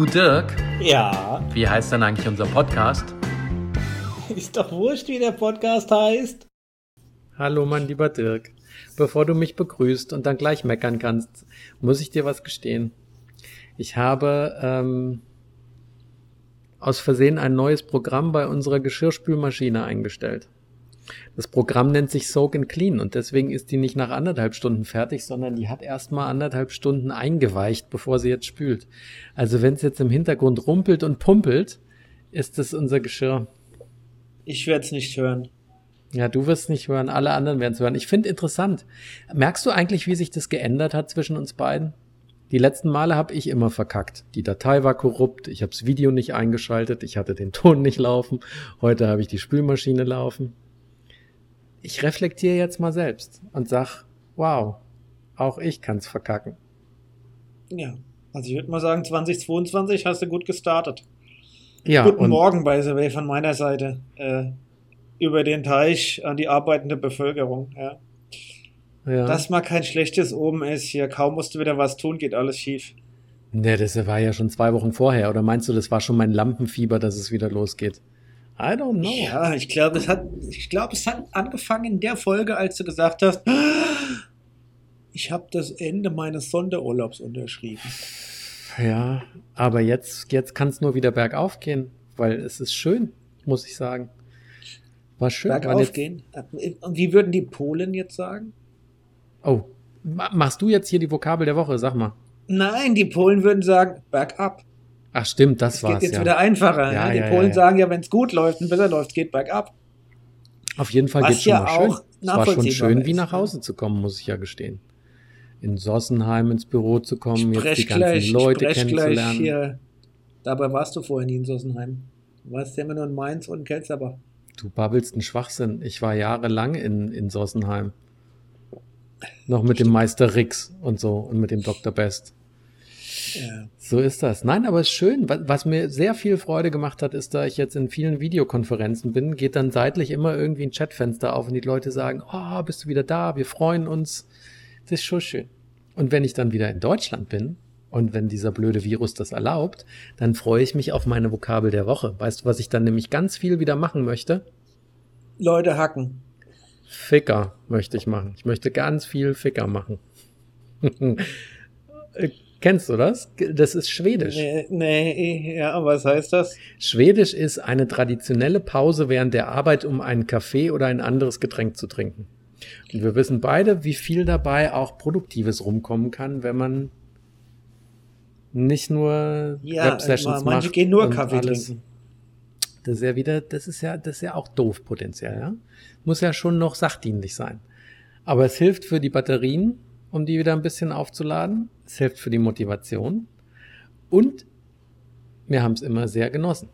Du Dirk, Ja, wie heißt denn eigentlich unser Podcast? ist doch wurscht, wie der Podcast heißt. Hallo, mein lieber Dirk. Bevor du mich begrüßt und dann gleich meckern kannst, muss ich dir was gestehen. Ich habe ähm, aus Versehen ein neues Programm bei unserer Geschirrspülmaschine eingestellt. Das Programm nennt sich Soak and Clean und deswegen ist die nicht nach anderthalb Stunden fertig, sondern die hat erstmal anderthalb Stunden eingeweicht, bevor sie jetzt spült. Also wenn es jetzt im Hintergrund rumpelt und pumpelt, ist es unser Geschirr. Ich werde es nicht hören. Ja, du wirst nicht hören, alle anderen werden es hören. Ich finde interessant. Merkst du eigentlich, wie sich das geändert hat zwischen uns beiden? Die letzten Male habe ich immer verkackt. Die Datei war korrupt, ich habe das Video nicht eingeschaltet, ich hatte den Ton nicht laufen. Heute habe ich die Spülmaschine laufen. Ich reflektiere jetzt mal selbst und sag, wow, auch ich kann's verkacken. Ja, also ich würde mal sagen, 2022 hast du gut gestartet. Ja, Guten Morgen, by the way, von meiner Seite. Äh, über den Teich an die arbeitende Bevölkerung. Ja. ja. Dass mal kein schlechtes oben ist hier. Kaum musst du wieder was tun, geht alles schief. Ne, das war ja schon zwei Wochen vorher. Oder meinst du, das war schon mein Lampenfieber, dass es wieder losgeht? I don't know. Ja, ich glaube, es hat, ich glaube, es hat angefangen in der Folge, als du gesagt hast, ich habe das Ende meines Sonderurlaubs unterschrieben. Ja, aber jetzt, jetzt kann es nur wieder bergauf gehen, weil es ist schön, muss ich sagen. War schön. Bergauf jetzt, gehen. Und wie würden die Polen jetzt sagen? oh, ma- machst du jetzt hier die Vokabel der Woche? Sag mal. Nein, die Polen würden sagen, bergab. Ach stimmt, das Es war's geht jetzt ja. wieder einfacher. Ja, Ja, die ja, Polen sagen ja, wenn es gut läuft und besser läuft, geht bergab. Auf jeden Fall Was geht's schon ja mal schön. auch Es war schon schön, wie ist, nach ne? Hause zu kommen, muss ich ja gestehen. In Sossenheim ins Büro zu kommen, jetzt die Sprech ganzen gleich, Leute sprech kennenzulernen. hier. Dabei warst du vorher nie in Sossenheim. Du warst ja immer nur in Mainz und in Kelzerbach. Du babbelst einen Schwachsinn. Ich war jahrelang in, in Sossenheim. Noch mit dem Meister Rix und so und mit dem Dr. Best. Ja. So ist das. Nein, aber es ist schön. Was, was mir sehr viel Freude gemacht hat, ist, da ich jetzt in vielen Videokonferenzen bin, geht dann seitlich immer irgendwie ein Chatfenster auf und die Leute sagen, oh, bist du wieder da? Wir freuen uns. Das ist schon schön. Und wenn ich dann wieder in Deutschland bin und wenn dieser blöde Virus das erlaubt, dann freue ich mich auf meine Vokabel der Woche. Weißt du, was ich dann nämlich ganz viel wieder machen möchte? Leute hacken. Ficker möchte ich machen. Ich möchte ganz viel Ficker machen. Kennst du das? Das ist Schwedisch. Nee, nee, ja, was heißt das? Schwedisch ist eine traditionelle Pause während der Arbeit, um einen Kaffee oder ein anderes Getränk zu trinken. Und wir wissen beide, wie viel dabei auch Produktives rumkommen kann, wenn man nicht nur Ja, Web-Sessions manche macht. gehen nur Kaffee alles. trinken. Das ist ja wieder, das ist ja, das ist ja auch doof potenziell, ja. Muss ja schon noch sachdienlich sein. Aber es hilft für die Batterien, um die wieder ein bisschen aufzuladen. Es hilft für die Motivation. Und wir haben es immer sehr genossen.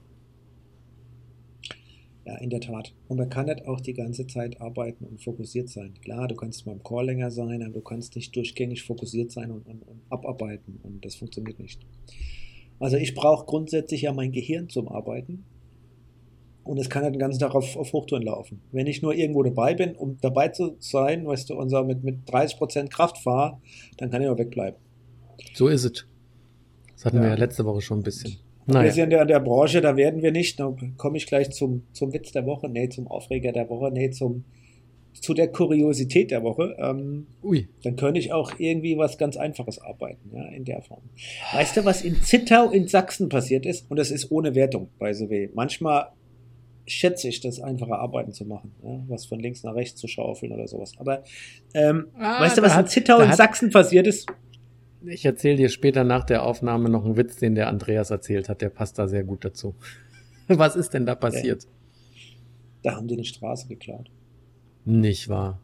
Ja, in der Tat. Und man kann nicht auch die ganze Zeit arbeiten und fokussiert sein. Klar, du kannst mal im Call länger sein, aber du kannst nicht durchgängig fokussiert sein und, und, und abarbeiten. Und das funktioniert nicht. Also ich brauche grundsätzlich ja mein Gehirn zum Arbeiten. Und es kann ja den ganzen Tag auf, auf Hochtouren laufen. Wenn ich nur irgendwo dabei bin, um dabei zu sein, weißt du, unser mit, mit 30% Kraft fahre, dann kann ich auch wegbleiben. So ist es. Das hatten Ja. wir ja letzte Woche schon ein bisschen. Wir Naja, sind ja in der Branche, da werden wir nicht, da komme ich gleich zum, zum Witz der Woche, nee, zum Aufreger der Woche, nee, zum, zu der Kuriosität der Woche. Ähm, ui, dann könnte ich auch irgendwie was ganz Einfaches arbeiten, ja, in der Form. Weißt du, was in Zittau in Sachsen passiert ist? Und das ist ohne Wertung, by the way. Manchmal schätze ich das, einfache Arbeiten zu machen, ja, was von links nach rechts zu schaufeln oder sowas. Aber ähm, Ah, weißt du, was in Zittau hat- Sachsen passiert ist? ich erzähle dir später nach der Aufnahme noch einen Witz, den der Andreas erzählt hat. Der passt da sehr gut dazu. Was ist denn da passiert? Da haben die eine Straße geklaut. Nicht wahr.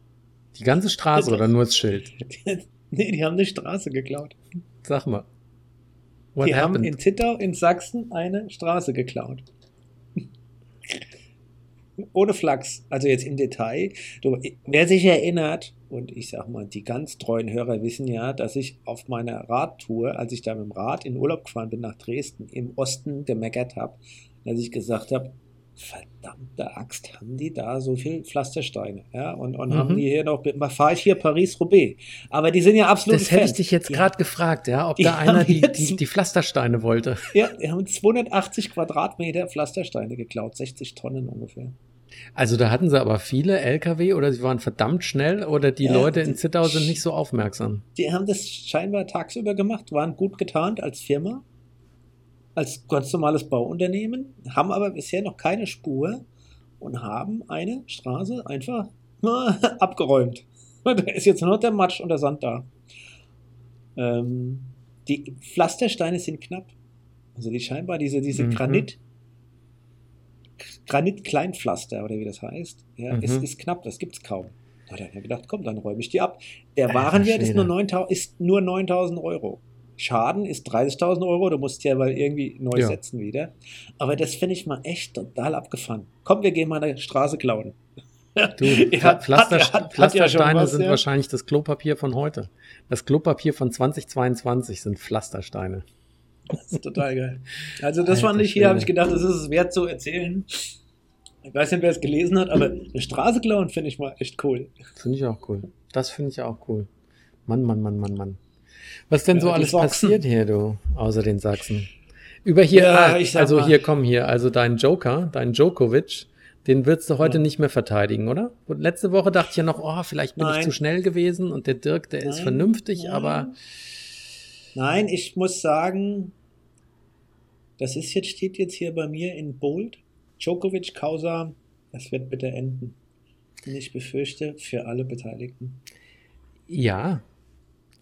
Die ganze Straße oder nur das Schild? nee, die haben eine Straße geklaut. Sag mal. What die haben happened? in Zittau in Sachsen eine Straße geklaut. Ohne Flachs. Also jetzt im Detail. Du, wer sich erinnert, und ich sag mal, die ganz treuen Hörer wissen ja, dass ich auf meiner Radtour, als ich da mit dem Rad in Urlaub gefahren bin nach Dresden, im Osten gemeckert habe, dass ich gesagt habe, verdammte Axt, haben die da so viel Pflastersteine? Ja, und, und Mhm. haben die hier noch, fahre ich hier Paris-Roubaix. Aber die sind ja absolut Das hätte ich dich jetzt gerade gefragt, ja, ob da einer die, die, die Pflastersteine wollte. Ja, die haben 280 Quadratmeter Pflastersteine geklaut, 60 Tonnen ungefähr. Also da hatten sie aber viele LKW oder sie waren verdammt schnell oder die Ja, Leute in Zittau sind nicht so aufmerksam. Die haben das scheinbar tagsüber gemacht, waren gut getarnt als Firma, als ganz normales Bauunternehmen, haben aber bisher noch keine Spur und haben eine Straße einfach abgeräumt. Da ist jetzt nur der Matsch und der Sand da. Ähm, die Pflastersteine sind knapp. Also die scheinbar diese, diese Mhm. Granit, Granit-Kleinpflaster oder wie das heißt, ja, Mhm. ist, ist knapp, das gibt's kaum. Da hat er gedacht, komm, dann räume ich die ab. Der Warenwert ist nur 9000 ist nur 9000 Euro. Schaden ist 30.000 Euro, du musst ja weil irgendwie neu Ja. setzen wieder. Aber das finde ich mal echt total abgefahren. Komm, wir gehen mal eine Straße klauen. Du, Ja, Pflaster, hat- hat- hat ja Pflastersteine was, sind ja. wahrscheinlich das Klopapier von heute. Das Klopapier von 2022 sind Pflastersteine. Das ist total geil. Also das Alter fand ich, hier habe ich gedacht, das ist es wert zu erzählen. Ich weiß nicht, wer es gelesen hat, aber eine Straße klauen finde ich mal echt cool. Finde ich auch cool. Das finde ich auch cool. Mann, Mann, Mann, Mann, Mann. Was denn Ja, so alles Sachsen. passiert hier, du, außer den Sachsen? Über hier, Ja, ah, ich also mal- hier, komm hier, also dein Joker, dein Djokovic, den würdest du heute Ja. nicht mehr verteidigen, oder? Und letzte Woche dachte ich ja noch, oh, vielleicht bin ich Nein. zu schnell gewesen und der Dirk, der ist Nein, vernünftig, nein. aber Nein, ich muss sagen, das ist jetzt, steht jetzt hier bei mir in Bold. Djokovic Causa, das wird bitte enden. Und ich befürchte für alle Beteiligten. ja,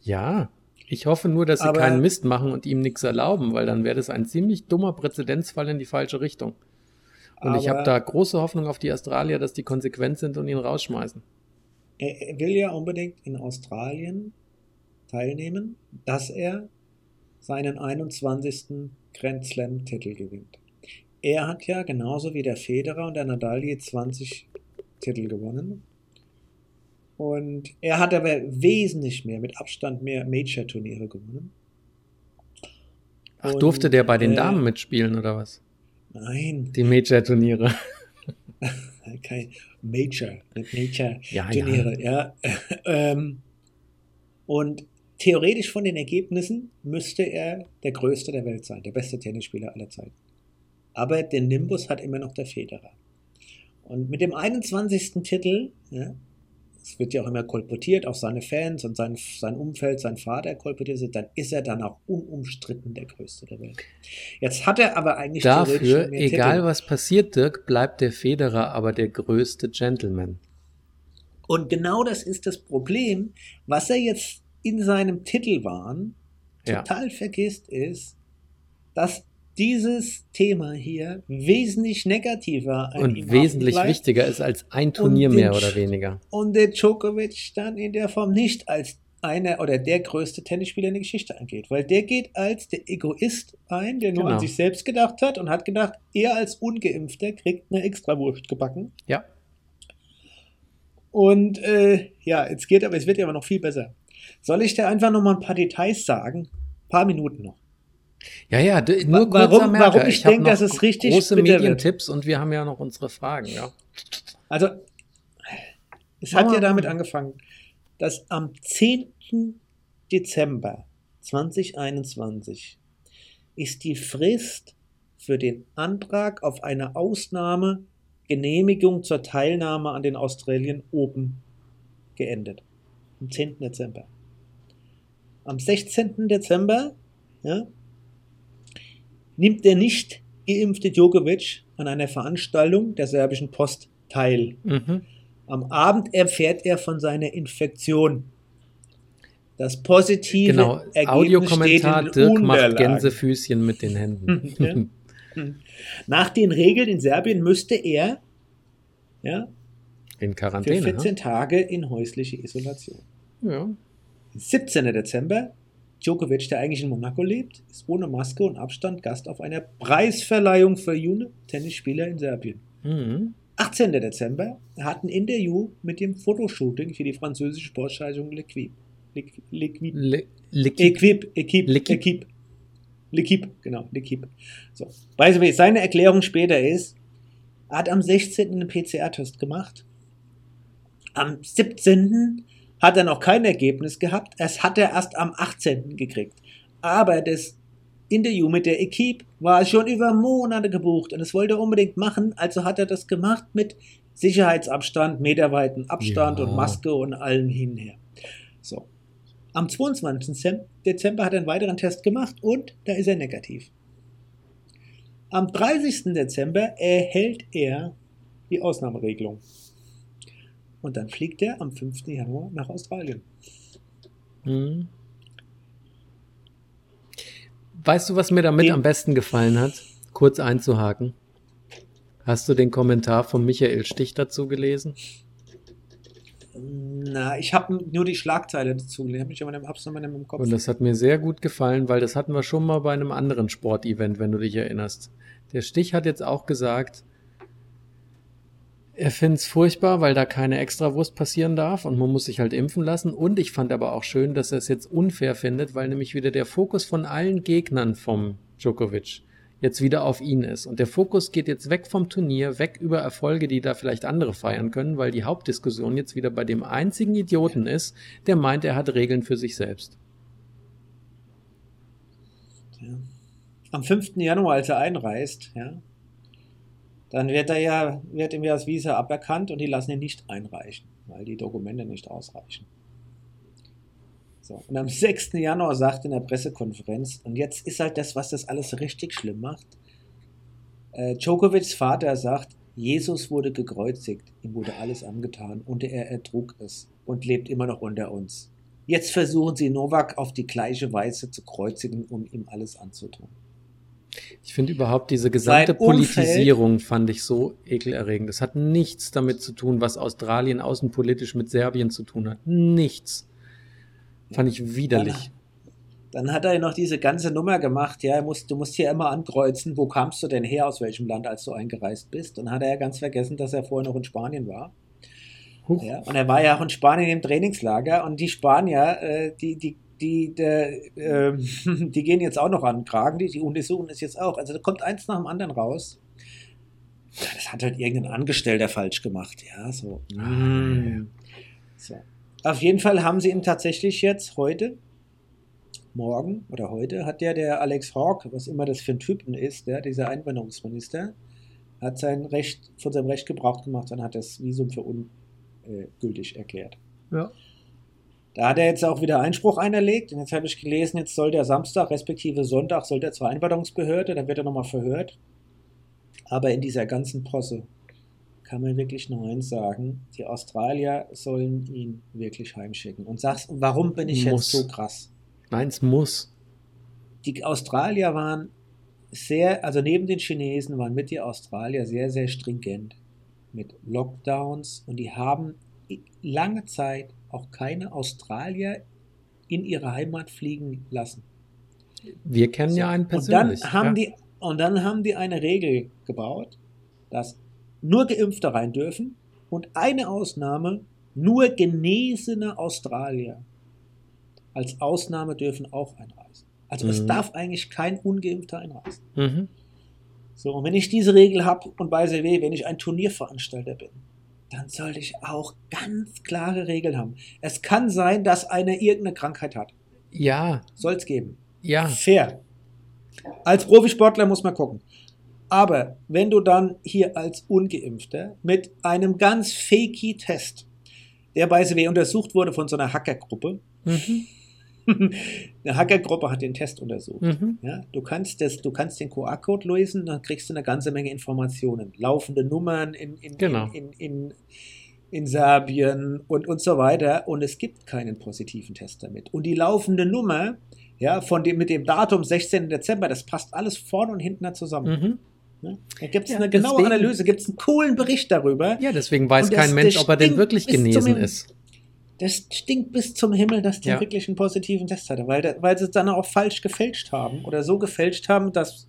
ja. Ich hoffe nur, dass sie Aber- keinen Mist machen und ihm nichts erlauben, weil dann wäre das ein ziemlich dummer Präzedenzfall in die falsche Richtung. Und ich habe da große Hoffnung auf die Australier, dass die konsequent sind und ihn rausschmeißen. Er will ja unbedingt in Australien teilnehmen, dass er seinen 21. Grand Slam-Titel gewinnt. Er hat ja genauso wie der Federer und der Nadal je 20 Titel gewonnen. Und er hat aber wesentlich mehr, mit Abstand mehr Major-Turniere gewonnen. Ach, Und, durfte der bei den äh, Damen mitspielen oder was? Nein, Die Major-Turniere. kein Major, nicht Major. Ja, Turniere, ja. ähm, und theoretisch von den Ergebnissen müsste er der Größte der Welt sein, der beste Tennisspieler aller Zeiten. Aber den Nimbus hat immer noch der Federer. Und mit dem 21. Titel, ja, es wird ja auch immer kolportiert, auch seine Fans und sein, sein Umfeld, sein Vater kolportiert, dann ist er dann auch unumstritten der Größte der Welt. Jetzt hat er aber eigentlich Dafür, egal Titel. was passiert, Dirk, bleibt der Federer aber der größte Gentleman. Und genau das ist das Problem, was er jetzt in seinem Titelwahn Ja. total vergisst, ist, dass dieses Thema hier wesentlich negativer Und wesentlich wichtiger ist als ein Turnier mehr oder weniger. und der Djokovic dann in der Form nicht als einer oder der größte Tennisspieler in der Geschichte angeht, weil der geht als der Egoist ein, der nur Genau. an sich selbst gedacht hat und hat gedacht, er als Ungeimpfter kriegt eine Extrawurst gebacken. Ja. Und äh, ja, jetzt geht aber, es wird ja aber noch viel besser. Soll ich dir einfach noch mal ein paar Details sagen? Ein paar Minuten noch. Ja, ja, nur Wa- warum- warum ich hab denk, noch dass es richtig große. Medientipps und wir haben ja noch unsere Fragen, ja. Also, es hat ja damit angefangen, dass am 10. Dezember 2021 ist die Frist für den Antrag auf eine Ausnahmegenehmigung zur Teilnahme an den Australian Open geendet. Am 10. Dezember. Am 16. Dezember ja, nimmt der nicht geimpfte Djokovic an einer Veranstaltung der serbischen Post teil. Mhm. Am Abend erfährt er von seiner Infektion. Das positive Genau, Ergebnis steht in Audiokommentar, Dirk macht. Gänsefüßchen mit den Händen. Nach den Regeln in Serbien müsste er ja, In für Quarantäne. 14 Tage in häusliche Isolation. Ja. 17. Dezember, Djokovic, der eigentlich in Monaco lebt, ist ohne Maske und Abstand Gast auf einer Preisverleihung für junge Tennisspieler in Serbien. Mhm. 18. Dezember, er hat ein Interview mit dem Fotoshooting für die französische Sportschaltung L'Equipe. L'Equipe. L'Equipe. L'Equipe. Equipe. L'Equipe, genau, L'Equipe. So. By the way, seine Erklärung später ist, Er hat am 16. einen PCR-Test gemacht. Am 17. hat er noch kein Ergebnis gehabt. Es hat er erst am 18. gekriegt. Aber das Interview mit der Equipe war schon über Monate gebucht und es wollte er unbedingt machen. Also hat er das gemacht mit Sicherheitsabstand, meterweiten Abstand Ja. und Maske und allem hinher. So. Am 22. Dezember hat er einen weiteren Test gemacht und da ist er negativ. Am 30. Dezember erhält er die Ausnahmeregelung. Und dann fliegt er am 5. Januar nach Australien. Mhm. Weißt du, was mir damit Den- am besten gefallen hat? Kurz einzuhaken. Hast du den Kommentar von Michael Stich dazu gelesen? Na, ich habe nur die Schlagzeile dazu gelesen. Ich habe es nochmal im Kopf. Und das hat mir sehr gut gefallen, weil das hatten wir schon mal bei einem anderen Sportevent, wenn du dich erinnerst. Der Stich hat jetzt auch gesagt, er findet es furchtbar, weil da keine Extrawurst passieren darf und man muss sich halt impfen lassen. Und ich fand aber auch schön, dass er es jetzt unfair findet, weil nämlich wieder der Fokus von allen Gegnern vom Djokovic jetzt wieder auf ihn ist. Und der Fokus geht jetzt weg vom Turnier, weg über Erfolge, die da vielleicht andere feiern können, weil die Hauptdiskussion jetzt wieder bei dem einzigen Idioten ist, der meint, er hat Regeln für sich selbst. Am 5. Januar, als er einreist, ja, dann wird er ja, wird ihm ja das Visa aberkannt und die lassen ihn nicht einreichen, weil die Dokumente nicht ausreichen. So. Und am 6. Januar sagt in der Pressekonferenz, und jetzt ist halt das, was das alles richtig schlimm macht. Äh, Djokovics Vater sagt, Jesus wurde gekreuzigt, ihm wurde alles angetan und er ertrug es und lebt immer noch unter uns. Jetzt versuchen sie Novak auf die gleiche Weise zu kreuzigen, um ihm alles anzutun. Ich finde überhaupt diese gesamte Politisierung fand ich so ekelerregend. Das hat nichts damit zu tun, was Australien außenpolitisch mit Serbien zu tun hat. Nichts. Fand ich widerlich. Dann hat er noch diese ganze Nummer gemacht, ja, er muss, du musst hier immer ankreuzen, wo kamst du denn her, aus welchem Land, als du eingereist bist. Und hat er ja ganz vergessen, dass er vorher noch in Spanien war. Huch. Ja, und er war ja auch in Spanien im Trainingslager und die Spanier, äh, die, die, die, die, äh, die gehen jetzt auch noch an den Kragen, die, die untersuchen es jetzt auch. Also da kommt eins nach dem anderen raus. Ja, das hat halt irgendein Angestellter falsch gemacht, ja, so. Mm. so. Auf jeden Fall haben sie ihn tatsächlich jetzt heute, morgen oder heute, hat ja der Alex Hawk, was immer das für ein Typen ist, der, dieser Einwanderungsminister, hat sein Recht, von seinem Recht Gebrauch gemacht und hat das Visum für ungültig erklärt. Ja. Da hat er jetzt auch wieder Einspruch einerlegt. Und jetzt habe ich gelesen, jetzt soll der Samstag respektive Sonntag soll der zur Einwanderungsbehörde, dann wird er nochmal verhört. Aber in dieser ganzen Posse kann man wirklich nur eins sagen, die Australier sollen ihn wirklich heimschicken. Und sagst, warum bin ich Muss. jetzt so krass? Nein, es muss. Die Australier waren sehr, also neben den Chinesen waren mit die Australier sehr, sehr stringent mit Lockdowns und die haben lange Zeit auch keine Australier in ihre Heimat fliegen lassen. Wir kennen ja einen Und dann persönlich. haben ja. die und dann haben die eine Regel gebaut, dass nur Geimpfte rein dürfen und eine Ausnahme nur genesene Australier als Ausnahme dürfen auch einreisen. Also es Mhm. darf eigentlich kein ungeimpfter einreisen. Mhm. So, und wenn ich diese Regel habe und bei CW, wenn ich ein Turnierveranstalter bin, dann sollte ich auch ganz klare Regeln haben. Es kann sein, dass einer irgendeine Krankheit hat. Ja, Soll es geben. ja. Fair. Als Profisportler muss man gucken. Aber wenn du dann hier als Ungeimpfter mit einem ganz fakey Test, der bei CW untersucht wurde von so einer Hackergruppe, Mhm. eine Hackergruppe hat den Test untersucht. Mhm. Ja, du kannst das, du kannst den QR-Code lösen, dann kriegst du eine ganze Menge Informationen, laufende Nummern in, in, Genau. in, in, in, Serbien und, und so weiter. Und es gibt keinen positiven Test damit. Und die laufende Nummer, ja, von dem, mit dem Datum 16. Dezember, das passt alles vorne und hinten zusammen. Mhm. Ja, da gibt es Ja, eine genaue deswegen- Analyse, gibt es einen coolen Bericht darüber. Ja, deswegen weiß das- kein Mensch, ob er denn wirklich genesen ist. Das stinkt bis zum Himmel, dass der Ja. wirklich einen positiven Test hatte, weil, weil sie es dann auch falsch gefälscht haben oder so gefälscht haben, dass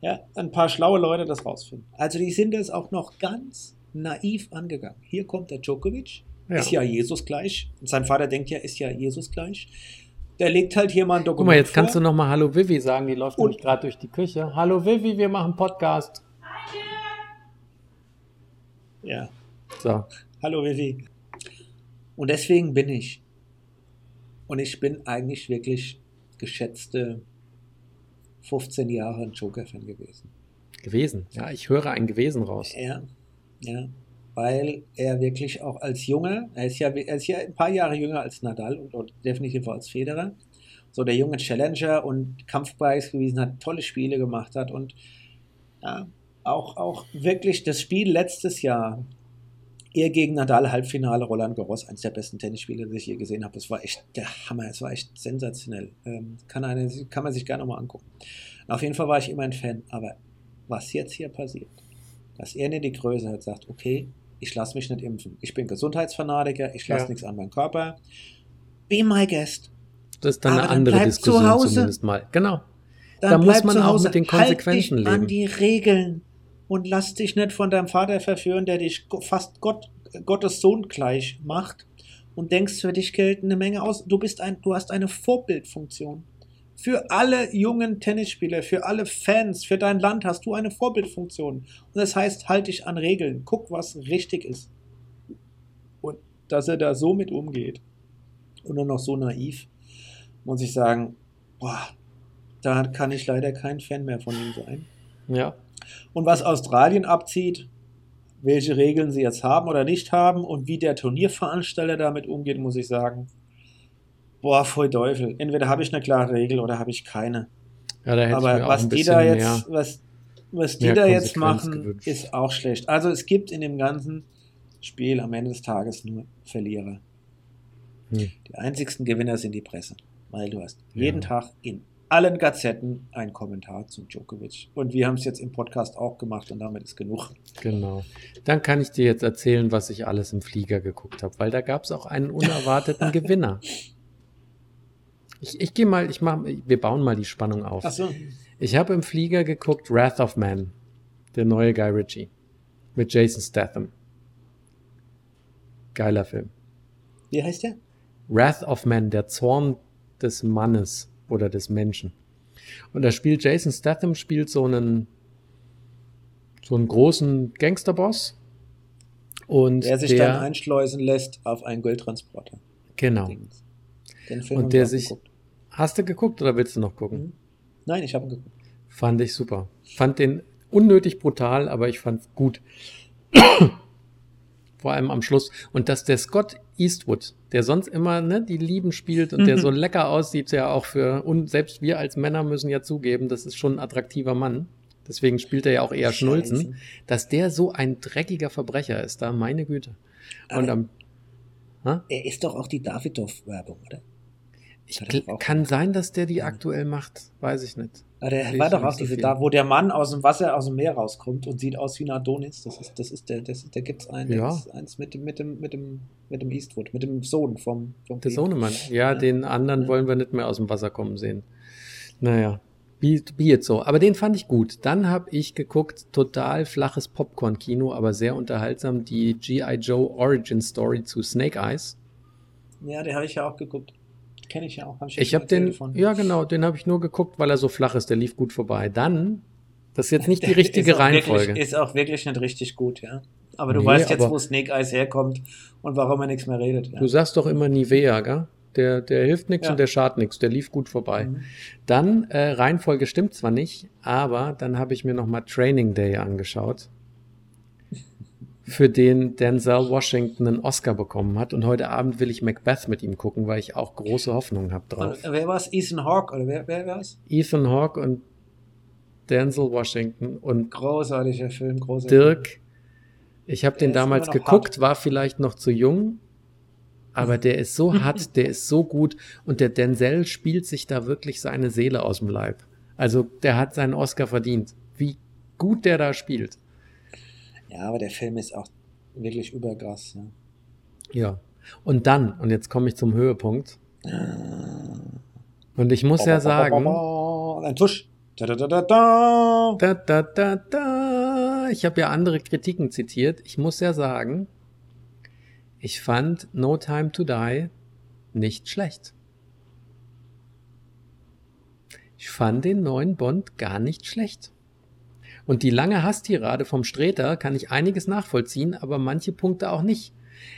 ja, ein paar schlaue Leute das rausfinden. Also die sind es auch noch ganz naiv angegangen. Hier kommt der Djokovic, Ja. ist ja Jesus gleich. Und sein Vater denkt ja, ist ja Jesus gleich. Der legt halt hier mal ein Dokument Guck mal, jetzt kannst du vor. noch mal Hallo Vivi sagen, die läuft Und- nämlich gerade durch die Küche. Hallo Vivi, wir machen Podcast. Ja. So. Hallo Vivi. Und deswegen bin ich. Und ich bin eigentlich wirklich geschätzte 15 Jahre ein Joker-Fan gewesen. Gewesen. Ja, ich höre ein Gewesen raus. Ja, ja. Weil er wirklich auch als Junge, er ist ja, er ist ja ein paar Jahre jünger als Nadal und, und definitiv als Federer, so der junge Challenger und Kampfpreis gewesen hat, tolle Spiele gemacht hat und ja, auch, auch wirklich das Spiel letztes Jahr, er gegen Nadal Halbfinale, Roland Garros, eines der besten Tennisspiele, die ich je gesehen habe. Das war echt der Hammer, es war echt sensationell. Ähm, kann, eine, kann man sich gerne mal angucken. Und auf jeden Fall war ich immer ein Fan, aber was jetzt hier passiert, dass er nicht die Größe hat, sagt, okay, ich lasse mich nicht impfen. Ich bin Gesundheitsfanatiker, ich lasse Ja. nichts an meinen Körper. Be my guest. Das ist dann Aber eine dann andere bleib Diskussion zu Hause. zumindest mal. Genau. Dann Da muss man auch mit den halt Konsequenzen dich an leben. die Regeln und lass dich nicht von deinem Vater verführen, der dich fast Gott, Gottes Sohn gleich macht und denkst, für dich gelten eine Menge aus. Du bist ein, du hast eine Vorbildfunktion. Für alle jungen Tennisspieler, für alle Fans, für dein Land hast du eine Vorbildfunktion. Und das heißt, halt dich an Regeln. Guck, was richtig ist. Und dass er da so mit umgeht und nur noch so naiv, muss ich sagen, boah, da kann ich leider kein Fan mehr von ihm sein. Ja. Und was Australien abzieht, welche Regeln sie jetzt haben oder nicht haben und wie der Turnierveranstalter damit umgeht, muss ich sagen, boah, voll Teufel. Entweder habe ich eine klare Regel oder habe ich keine. Ja, da hätte ich Aber auch was die da jetzt, was, was die da jetzt machen, gewünscht. ist auch schlecht. Also es gibt in dem ganzen Spiel am Ende des Tages nur Verlierer. Hm. Die einzigsten Gewinner sind die Presse. Weil du hast Ja. jeden Tag in allen Gazetten einen Kommentar zum Djokovic. Und wir haben es jetzt im Podcast auch gemacht und damit ist genug. Genau. Dann kann ich dir jetzt erzählen, was ich alles im Flieger geguckt habe, weil da gab es auch einen unerwarteten Gewinner. Ich, ich gehe mal, ich mach, wir bauen mal die Spannung auf. Achso, Ich habe im Flieger geguckt Wrath of Man, der neue Guy Ritchie mit Jason Statham. Geiler Film. wie heißt der? Wrath of Man, der Zorn des Mannes oder des Menschen. Und da spielt Jason Statham spielt so einen so einen großen Gangsterboss und Der sich der dann einschleusen lässt auf einen Goldtransporter. genau. Den Film Und der sich- geguckt. Hast du geguckt oder willst du noch gucken? Mhm. Nein, ich habe geguckt. Fand ich super. Fand den unnötig brutal, aber ich fand's gut. Vor allem am Schluss. Und dass der Scott Eastwood, der sonst immer ne, die Lieben spielt und der Mhm. so lecker aussieht, ja auch für, und selbst wir als Männer müssen ja zugeben, das ist schon ein attraktiver Mann. Deswegen spielt er ja auch eher Schnulzen. Scheiße. Dass der so ein dreckiger Verbrecher ist, da meine Güte. Und Aber am, er ist doch auch die Davidoff-Werbung, oder? Ich kann sein, dass der die Ja. aktuell macht. Weiß ich nicht. Ah, der Sehe war doch auch so diese viel. da, wo der Mann aus dem Wasser, aus dem Meer rauskommt und sieht aus wie ein Adonis. Das ist, das ist der, das da gibt's einen, Ja. ist eins mit dem, mit dem, mit dem, mit dem Eastwood, mit dem Sohn vom, vom Der. Sohnemann. Ja, Ja. den anderen Ja. wollen wir nicht mehr aus dem Wasser kommen sehen. Naja, wie, wie jetzt so. Aber den fand ich gut. Dann habe ich geguckt, total flaches Popcorn-Kino, aber sehr unterhaltsam, die G.I. Joe Origin Story zu Snake Eyes. Ja, den habe ich ja auch geguckt. Kenne ich ja auch. Hab Ich schon habe den, von. ja genau, den habe ich nur geguckt, weil er so flach ist. Der lief gut vorbei. Dann, das ist jetzt nicht die richtige ist Reihenfolge. Wirklich, ist auch wirklich nicht richtig gut, ja. Aber du Nee, weißt jetzt, wo Snake Eyes herkommt und warum er nichts mehr redet. Ja. Du sagst doch immer Nivea, gell? Der, der hilft nichts Ja. und der schadet nichts. Der lief gut vorbei. Mhm. Dann, äh, Reihenfolge stimmt zwar nicht, aber dann habe ich mir nochmal Training Day angeschaut, für den Denzel Washington einen Oscar bekommen hat. Und heute Abend will ich Macbeth mit ihm gucken, weil ich auch große Hoffnungen habe drauf. Und wer war es? Ethan Hawke oder wer, wer war es? Ethan Hawke und Denzel Washington und Großartiger Film, großartiger Film. Dirk. Ich habe den damals geguckt, hart. war vielleicht noch zu jung, aber der ist so hart, der ist so gut und der Denzel spielt sich da wirklich seine Seele aus dem Leib. Also der hat seinen Oscar verdient. Wie gut der da spielt. Ja, aber der Film ist auch wirklich überkrass. Ja. Ja. Und dann, und jetzt komme ich zum Höhepunkt. Und ich muss ja sagen, Ein Tusch. Da, da, da, da, da. da, da, da, da, ich habe ja andere Kritiken zitiert. Ich muss ja sagen, ich fand No Time to Die nicht schlecht. Ich fand den neuen Bond gar nicht schlecht. Und die lange Hasstirade vom Streter kann ich einiges nachvollziehen, aber manche Punkte auch nicht.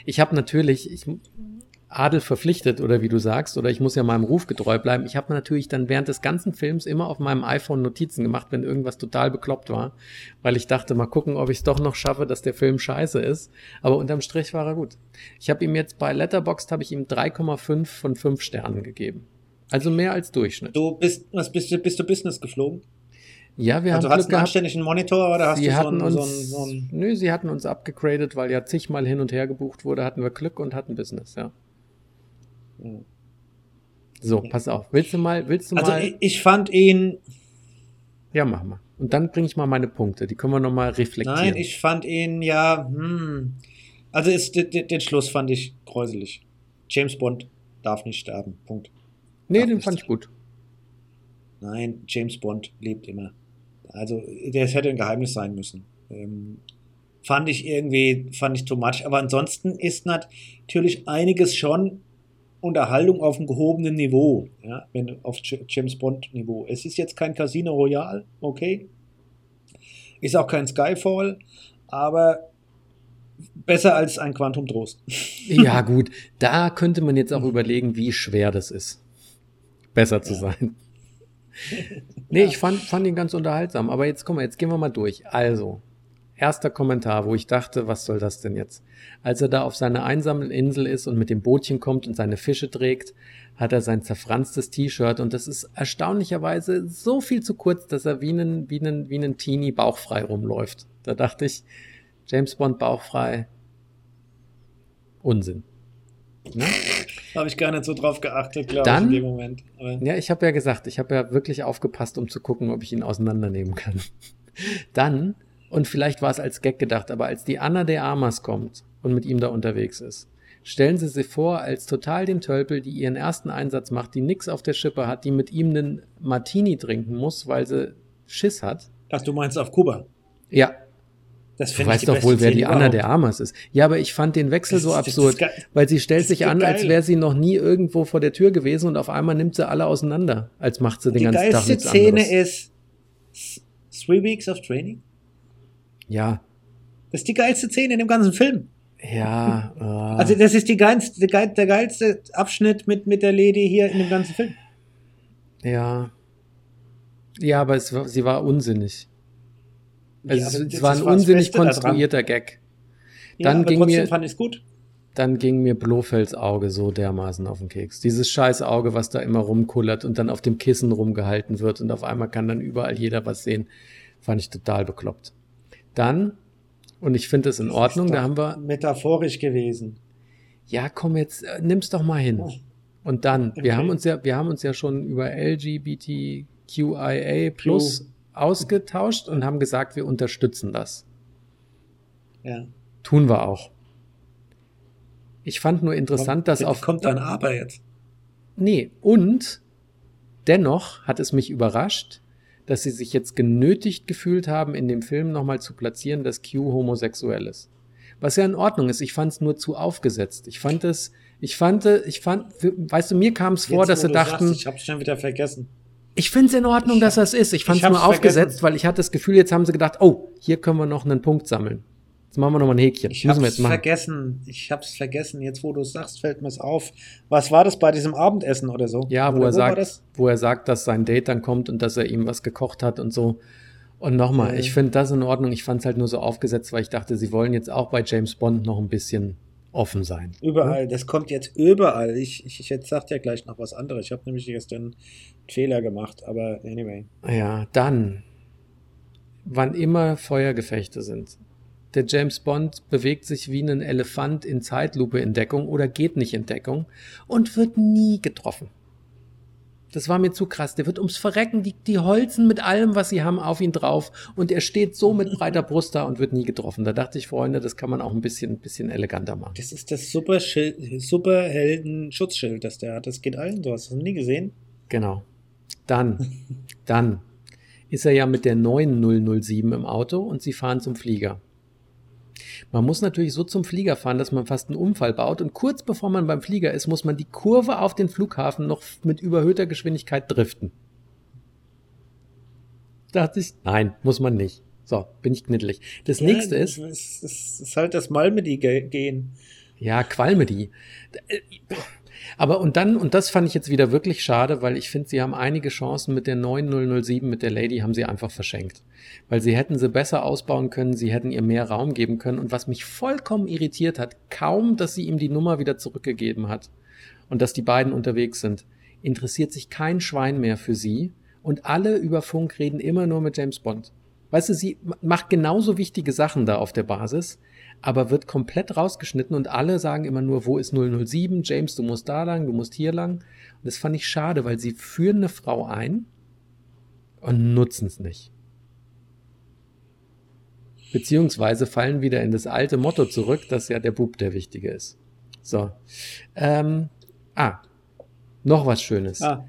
Ich habe natürlich, ich, Adel verpflichtet oder wie du sagst, oder ich muss ja meinem Ruf getreu bleiben. Ich habe natürlich dann während des ganzen Films immer auf meinem iPhone Notizen gemacht, wenn irgendwas total bekloppt war, weil ich dachte, mal gucken, ob ich es doch noch schaffe, dass der Film scheiße ist. Aber unterm Strich war er gut. Ich habe ihm jetzt bei Letterboxd habe ich ihm 3,5 von 5 Sternen gegeben. Also mehr als Durchschnitt. Du bist, was bist du, bist du Business geflogen? Ja, wir also haben hast du einen anständigen Monitor oder hast sie du so einen, uns, so einen, so einen Nö, sie hatten uns abgegradet, weil ja zigmal hin und her gebucht wurde, hatten wir Glück und hatten Business, ja. So, pass auf. Willst du mal, willst du Also mal. ich, ich fand ihn, ja, mach mal. Und dann bringe ich mal meine Punkte. Die können wir nochmal reflektieren. nein, ich fand ihn ja, hm, also ist, den, den Schluss fand ich gräuselig. James Bond darf nicht sterben. Punkt. nee, darf den fand ich sein. gut. Nein, James Bond lebt immer. Also, das hätte ein Geheimnis sein müssen. Ähm, fand ich irgendwie, fand ich too much. Aber ansonsten ist natürlich einiges schon Unterhaltung auf einem gehobenen Niveau. Ja, wenn auf James Bond Niveau. Es ist jetzt kein Casino Royale, okay. Ist auch kein Skyfall, aber besser als ein Quantum Trost. Ja, gut. Da könnte man jetzt auch überlegen, wie schwer das ist, besser zu sein. Nee, ich fand, fand ihn ganz unterhaltsam. Aber jetzt komm mal, jetzt gehen wir mal durch. Also, erster Kommentar, wo ich dachte, was soll das denn jetzt? Als er da auf seiner einsamen Insel ist und mit dem Bootchen kommt und seine Fische trägt, hat er sein zerfranstes T-Shirt und das ist erstaunlicherweise so viel zu kurz, dass er wie ein, wie ein, wie ein Teenie bauchfrei rumläuft. Da dachte ich, James Bond bauchfrei, Unsinn. Ne? Habe ich gar nicht so drauf geachtet, glaube ich, in dem Moment. Aber Ja, ich habe ja gesagt, ich habe ja wirklich aufgepasst, um zu gucken, ob ich ihn auseinandernehmen kann. Dann, und vielleicht war es als Gag gedacht, aber als die Anna de Armas kommt und mit ihm da unterwegs ist, stellen Sie sich vor, als total den Tölpel, die ihren ersten Einsatz macht, die nix auf der Schippe hat, die mit ihm einen Martini trinken muss, weil sie Schiss hat. Ach, du meinst auf Kuba? Ja, Das du weißt die doch wohl, wer die Anna überhaupt. de Armas ist. Ja, aber ich fand den Wechsel Das so ist- das absurd, geil. weil sie stellt Das sich an, als geil. wäre sie noch nie irgendwo vor der Tür gewesen und auf einmal nimmt sie alle auseinander, als macht sie den Die ganzen Tag geilste nichts Szene anderes. ist Three Weeks of Training. Ja, Das ist die geilste Szene in dem ganzen Film. ja. äh, Also das ist die geilste, der geil- der geilste Abschnitt mit, mit der Lady hier in dem ganzen Film. ja. Ja, aber es sie war unsinnig. Also Ja, es, war ein unsinnig Beste daran. konstruierter Gag. Ja, Dann aber ging mir- fand ich es gut. Dann ging mir Blofelds Auge so dermaßen auf den Keks. Dieses scheiß Auge, was da immer rumkullert und dann auf dem Kissen rumgehalten wird und auf einmal kann dann überall jeder was sehen, fand ich total bekloppt. Dann, und ich finde es in Das Ordnung, da haben wir, metaphorisch gewesen. ja komm jetzt, äh, nimm's doch mal hin. Oh. Und dann, Okay. wir haben uns ja, wir haben uns ja schon über LGBTQIA plus ausgetauscht und haben gesagt, wir unterstützen das. Ja. Tun wir auch. Ich fand nur interessant, dass Jetzt auf kommt ein Aber jetzt. Nee, und dennoch hat es mich überrascht, dass sie sich jetzt genötigt gefühlt haben, in dem Film nochmal zu platzieren, dass Q homosexuell ist. Was ja in Ordnung ist. Ich fand es nur zu aufgesetzt. Ich fand es, ich fand, ich fand, weißt du, mir kam es vor, Jetzt, dass sie dachten, sagst, ich habe schon wieder vergessen. Ich finde es in Ordnung, dass das ist. Ich fand es nur aufgesetzt, vergessen. weil ich hatte das Gefühl, jetzt haben sie gedacht, oh, hier können wir noch einen Punkt sammeln. Jetzt machen wir nochmal ein Häkchen. Ich habe es vergessen. Ich habe es vergessen. Jetzt, wo du es sagst, fällt mir es auf. Was war das bei diesem Abendessen oder so? Ja, wo oder er war sagt, wo er sagt, dass sein Date dann kommt und dass er ihm was gekocht hat und so. Und nochmal, Ja. ich finde das in Ordnung. Ich fand es halt nur so aufgesetzt, weil ich dachte, sie wollen jetzt auch bei James Bond noch ein bisschen offen sein. Überall. Das kommt jetzt überall. Ich, ich, ich jetzt sagt ja gleich noch was anderes. Ich habe nämlich gestern einen Fehler gemacht. Aber anyway. Ja, dann, wann immer Feuergefechte sind. Der James Bond bewegt sich wie ein Elefant in Zeitlupe in Deckung oder geht nicht in Deckung und wird nie getroffen. Das war mir zu krass. Der wird ums Verrecken, die, die holzen mit allem, was sie haben, auf ihn drauf und er steht so mit breiter Brust da und wird nie getroffen. Da dachte ich, Freunde, das kann man auch ein bisschen, ein bisschen eleganter machen. Das ist das super Superhelden-Schutzschild, das der hat. Das geht allen so. Hast du das nie gesehen? Genau. Dann, dann ist er ja mit der neuen 007 im Auto und sie fahren zum Flieger. Man muss natürlich so zum Flieger fahren, dass man fast einen Unfall baut und kurz bevor man beim Flieger ist, muss man die Kurve auf den Flughafen noch mit überhöhter Geschwindigkeit driften. Da dachte ich, nein, muss man nicht. So, bin ich knittelig. Das Ja, nächste ist, Es ist, ist halt das Malmedy-Gehen. ja, qualme die. Aber und dann, und das fand ich jetzt wieder wirklich schade, weil ich finde, sie haben einige Chancen mit der 9007, mit der Lady, haben sie einfach verschenkt. Weil sie hätten sie besser ausbauen können, sie hätten ihr mehr Raum geben können. Und was mich vollkommen irritiert hat, kaum, dass sie ihm die Nummer wieder zurückgegeben hat und dass die beiden unterwegs sind, interessiert sich kein Schwein mehr für sie. Und alle über Funk reden immer nur mit James Bond. Weißt du, sie macht genauso wichtige Sachen da auf der Basis, aber wird komplett rausgeschnitten und alle sagen immer nur, wo ist 007? James, du musst da lang, du musst hier lang. Und das fand ich schade, weil sie führen eine Frau ein und nutzen es nicht. Beziehungsweise fallen wieder in das alte Motto zurück, dass ja der Bub der Wichtige ist. So. Ähm, ah, noch was Schönes. Ah,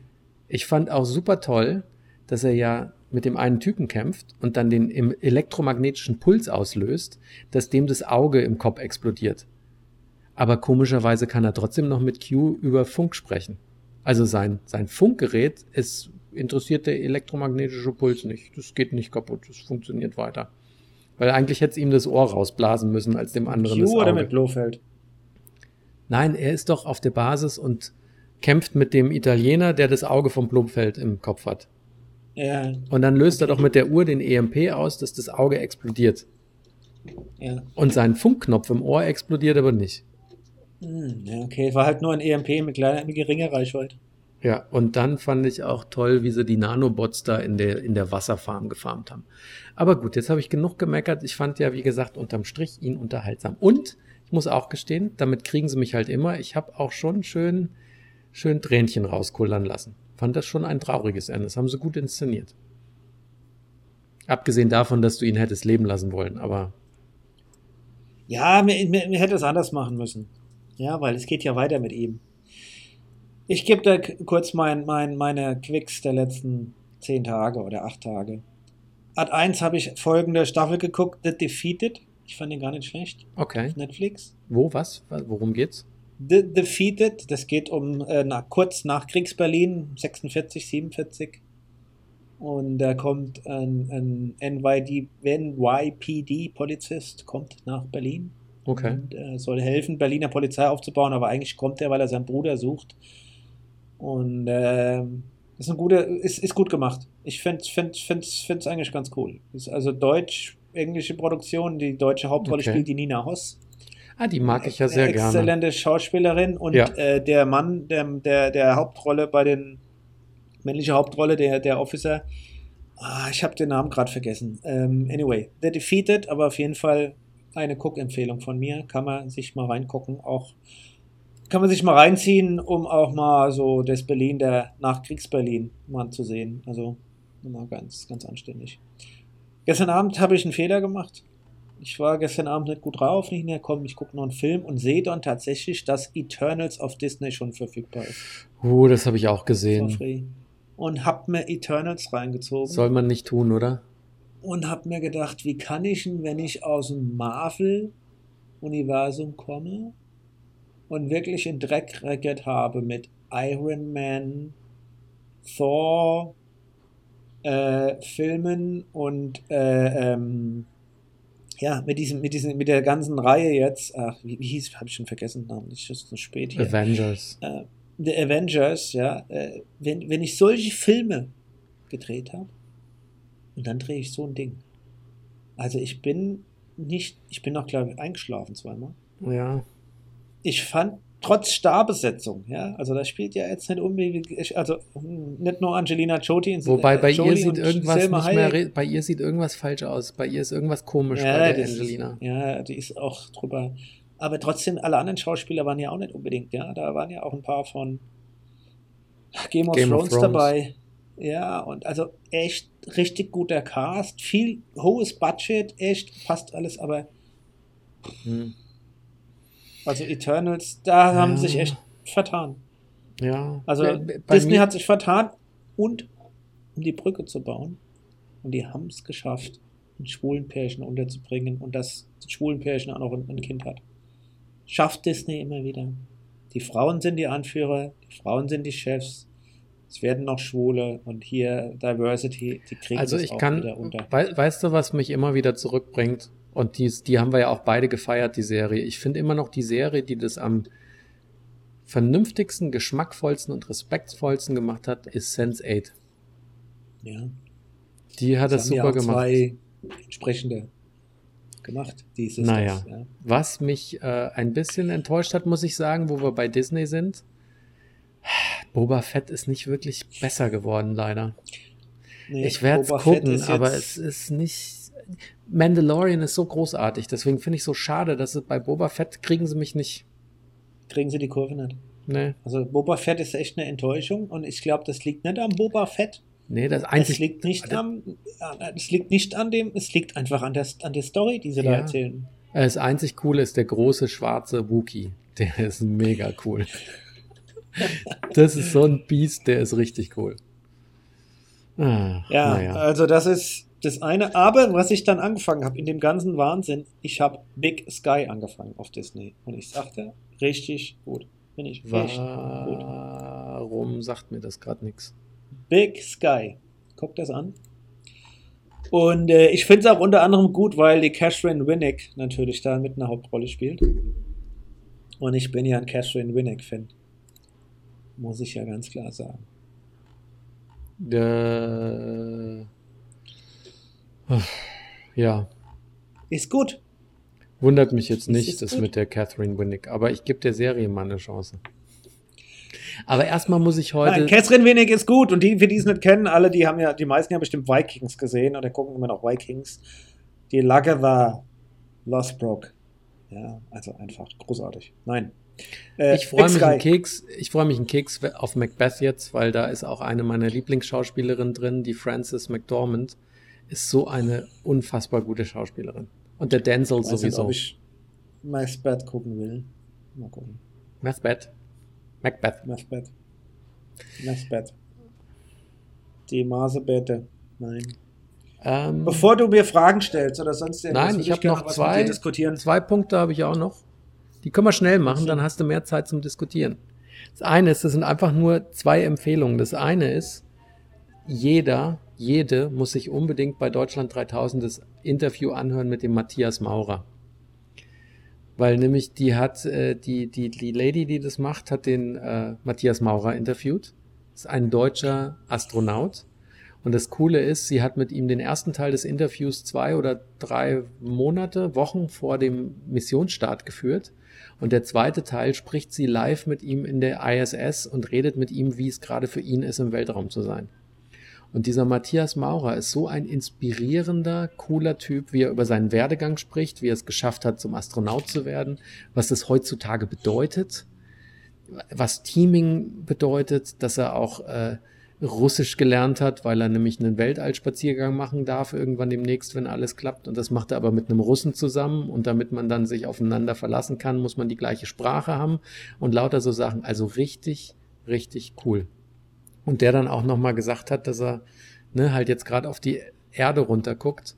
Ich fand auch super toll, dass er ja mit dem einen Typen kämpft und dann den im elektromagnetischen Puls auslöst, dass dem das Auge im Kopf explodiert. Aber komischerweise kann er trotzdem noch mit Q über Funk sprechen. Also sein, sein Funkgerät ist, interessiert der elektromagnetische Puls nicht. Das geht nicht kaputt. Das funktioniert weiter. Weil eigentlich hätte es ihm das Ohr rausblasen müssen, als dem anderen das Q oder Auge. mit Blofeld? Nein, er ist doch auf der Basis und kämpft mit dem Italiener, der das Auge vom Blumfeld im Kopf hat. Ja, Und dann löst er doch mit der Uhr den EMP aus, dass das Auge explodiert. ja. Und sein Funkknopf im Ohr explodiert aber nicht. Hm, ja, okay. War halt nur ein EMP mit kleiner, mit geringer Reichweite. Ja, und dann fand ich auch toll, wie sie die Nanobots da in der, in der Wasserfarm gefarmt haben. Aber gut, jetzt habe ich genug gemeckert. Ich fand ja, wie gesagt, unterm Strich ihn unterhaltsam. Und ich muss auch gestehen, damit kriegen sie mich halt immer. Ich habe auch schon schön, schön Tränchen rauskullern lassen. Fand das schon ein trauriges Ende. Das haben sie gut inszeniert. Abgesehen davon, dass du ihn hättest leben lassen wollen, aber Ja, mir, mir, mir hätte es anders machen müssen. Ja, weil es geht ja weiter mit ihm. Ich gebe da kurz mein, mein, meine Quicks der letzten zehn Tage oder acht Tage. Art 1 habe ich folgende Staffel geguckt, The Defeated. Ich fand den gar nicht schlecht. okay. Auf Netflix. Wo, was? Worum geht's? The Defeated, das geht um äh, nach, kurz nach Kriegs-Berlin, 46, 47. Und da kommt ein, ein NYD, NYPD-Polizist, kommt nach Berlin Okay. und äh, soll helfen, Berliner Polizei aufzubauen, aber eigentlich kommt er, weil er seinen Bruder sucht. Und ähm, ist ein guter, ist, ist gut gemacht. Ich finde es find, find, find's eigentlich ganz cool. Ist also deutsch-englische Produktion. Die deutsche Hauptrolle Okay. spielt die Nina Hoss. Ah, die mag ich ja sehr gerne. Exzellente Schauspielerin und Ja. äh, der Mann, der, der, der Hauptrolle bei den männliche Hauptrolle, der, der Officer. Ah, ich habe den Namen gerade vergessen. Ähm, anyway, The Defeated, aber auf jeden Fall eine Guck-Empfehlung von mir. Kann man sich mal reingucken. Auch kann man sich mal reinziehen, um auch mal so das Berlin der Nachkriegs-Berlin mal zu sehen. Also mal ganz, ganz anständig. Gestern Abend habe ich einen Fehler gemacht. Ich war gestern Abend nicht gut drauf, nicht mehr kommen. Ich gucke noch einen Film und sehe dann tatsächlich, dass Eternals auf Disney schon verfügbar ist. Oh, das habe ich auch gesehen. Und hab mir Eternals reingezogen Soll man nicht tun, oder? und hab mir gedacht, wie kann ich denn, wenn ich aus dem Marvel-Universum komme und wirklich ein Dreck-Record habe mit Iron Man, Thor, äh, Filmen und äh, ähm, ja, mit diesem, mit diesem, mit der ganzen Reihe jetzt, ach, wie, wie hieß, habe ich schon vergessen, Namen, ist schon zu spät hier. Avengers. äh, The Avengers, ja, äh, wenn, wenn ich solche Filme gedreht habe, und dann drehe ich so ein Ding. Also ich bin nicht, ich bin noch, glaube ich, eingeschlafen zweimal. Ja. Ich fand, trotz Starbesetzung, ja, also da spielt ja jetzt nicht unbedingt, also nicht nur Angelina Jolie. Wobei bei Jolie ihr sieht irgendwas Selma nicht mehr, Hayek. bei ihr sieht irgendwas falsch aus. Bei ihr ist irgendwas komisch Ja, bei der das ist- Angelina. Ja, die ist auch drüber. Aber trotzdem, alle anderen Schauspieler waren ja auch nicht unbedingt, ja. Da waren ja auch ein paar von Game of, Game of Thrones, Thrones. dabei. Ja, und also echt richtig guter Cast, viel hohes Budget, echt passt alles, aber Hm. Also Eternals, da haben Ja. sie sich echt vertan. Ja. Also Bei- bei Disney hat sich vertan und um die Brücke zu bauen. Und die haben es geschafft, ein schwulen Pärchen unterzubringen und das schwulen Pärchen auch noch ein, ein Kind hat. Schafft Disney immer wieder. Die Frauen sind die Anführer, die Frauen sind die Chefs. Es werden noch Schwule und hier Diversity, die kriegen Also das ich auch kann, wieder unter. wei weißt du, was mich immer wieder zurückbringt? Und die, die haben wir ja auch beide gefeiert, die Serie. Ich finde immer noch die Serie, die das am vernünftigsten, geschmackvollsten und respektvollsten gemacht hat, ist Sense8. Ja. Die hat das, ja super auch gemacht. zwei entsprechende gemacht, die Sisters, Naja. ja. Was mich äh, ein bisschen enttäuscht hat, muss ich sagen, wo wir bei Disney sind. Boba Fett ist nicht wirklich besser geworden, leider. Nee, ich werde es gucken, aber es ist nicht. Mandalorian ist so großartig, deswegen finde ich so schade, dass es bei Boba Fett kriegen sie mich nicht. kriegen sie die Kurve nicht. Nee, Also Boba Fett ist echt eine Enttäuschung und ich glaube, das liegt nicht am Boba Fett. nee, das Es einzig. liegt nicht am, ja, es liegt nicht an dem, es liegt einfach an der, an der Story, die sie da Ja. erzählen. Das einzig Coole ist der große schwarze Wookie. Der ist mega cool. Das ist so ein Biest, der ist richtig cool. Ah, Ja, naja. also das ist das eine. Aber was ich dann angefangen habe in dem ganzen Wahnsinn, ich habe Big Sky angefangen auf Disney und ich sagte, richtig gut. Bin ich richtig gut. Warum sagt mir das gerade nichts? Big Sky. Guck das an. Und äh, ich finde es auch unter anderem gut, weil die Catherine Winnick natürlich da mit eine Hauptrolle spielt. Und ich bin ja ein Catherine Winnick-Fan. Muss ich ja ganz klar sagen. Äh, ja, Ist gut. wundert mich jetzt nicht, ist das gut. mit der Catherine Winnick, aber ich gebe der Serie mal eine Chance. Aber erstmal muss ich heute. Nein, Catherine Winnick ist gut. Und die, für die es nicht kennen, alle, die haben ja, die meisten haben bestimmt Vikings gesehen oder gucken immer noch Vikings. Die Lagertha Lothbrok. Ja, also einfach großartig. Nein. Äh, Ich freue mich einen Keks, ich freue mich einen Keks auf Macbeth jetzt, weil da ist auch eine meiner Lieblingsschauspielerinnen drin, die Frances McDormand, ist so eine unfassbar gute Schauspielerin. Und der Denzel Ich weiß nicht, sowieso. ob ich Macbeth gucken will. Mal gucken. Macbeth. Macbeth. Macbeth. Macbeth. Die Masebette. Nein. Ähm, Bevor du mir Fragen stellst oder sonst irgendwas, Nein, ich habe noch zwei, zwei Punkte habe ich auch noch. Die können wir schnell machen, Okay. dann hast du mehr Zeit zum Diskutieren. Das eine ist, das sind einfach nur zwei Empfehlungen. Das eine ist, jeder, jede muss sich unbedingt bei Deutschland 3000 das Interview anhören mit dem Matthias Maurer. Weil nämlich die hat, äh, die, die, die Lady, die das macht, hat den äh, Matthias Maurer interviewt. Ist ein deutscher Astronaut. Und das Coole ist, sie hat mit ihm den ersten Teil des Interviews zwei oder drei Monate, Wochen vor dem Missionsstart geführt. Und der zweite Teil spricht sie live mit ihm in der ISS und redet mit ihm, wie es gerade für ihn ist, im Weltraum zu sein. Und dieser Matthias Maurer ist so ein inspirierender, cooler Typ, wie er über seinen Werdegang spricht, wie er es geschafft hat, zum Astronaut zu werden, was das heutzutage bedeutet, was Teaming bedeutet, dass er auch äh, Russisch gelernt hat, weil er nämlich einen Weltallspaziergang machen darf, irgendwann demnächst, wenn alles klappt. Und das macht er aber mit einem Russen zusammen. Und damit man dann sich aufeinander verlassen kann, muss man die gleiche Sprache haben und lauter so Sachen. Also richtig, richtig cool. Und der dann auch nochmal gesagt hat, dass er ne, halt jetzt gerade auf die Erde runterguckt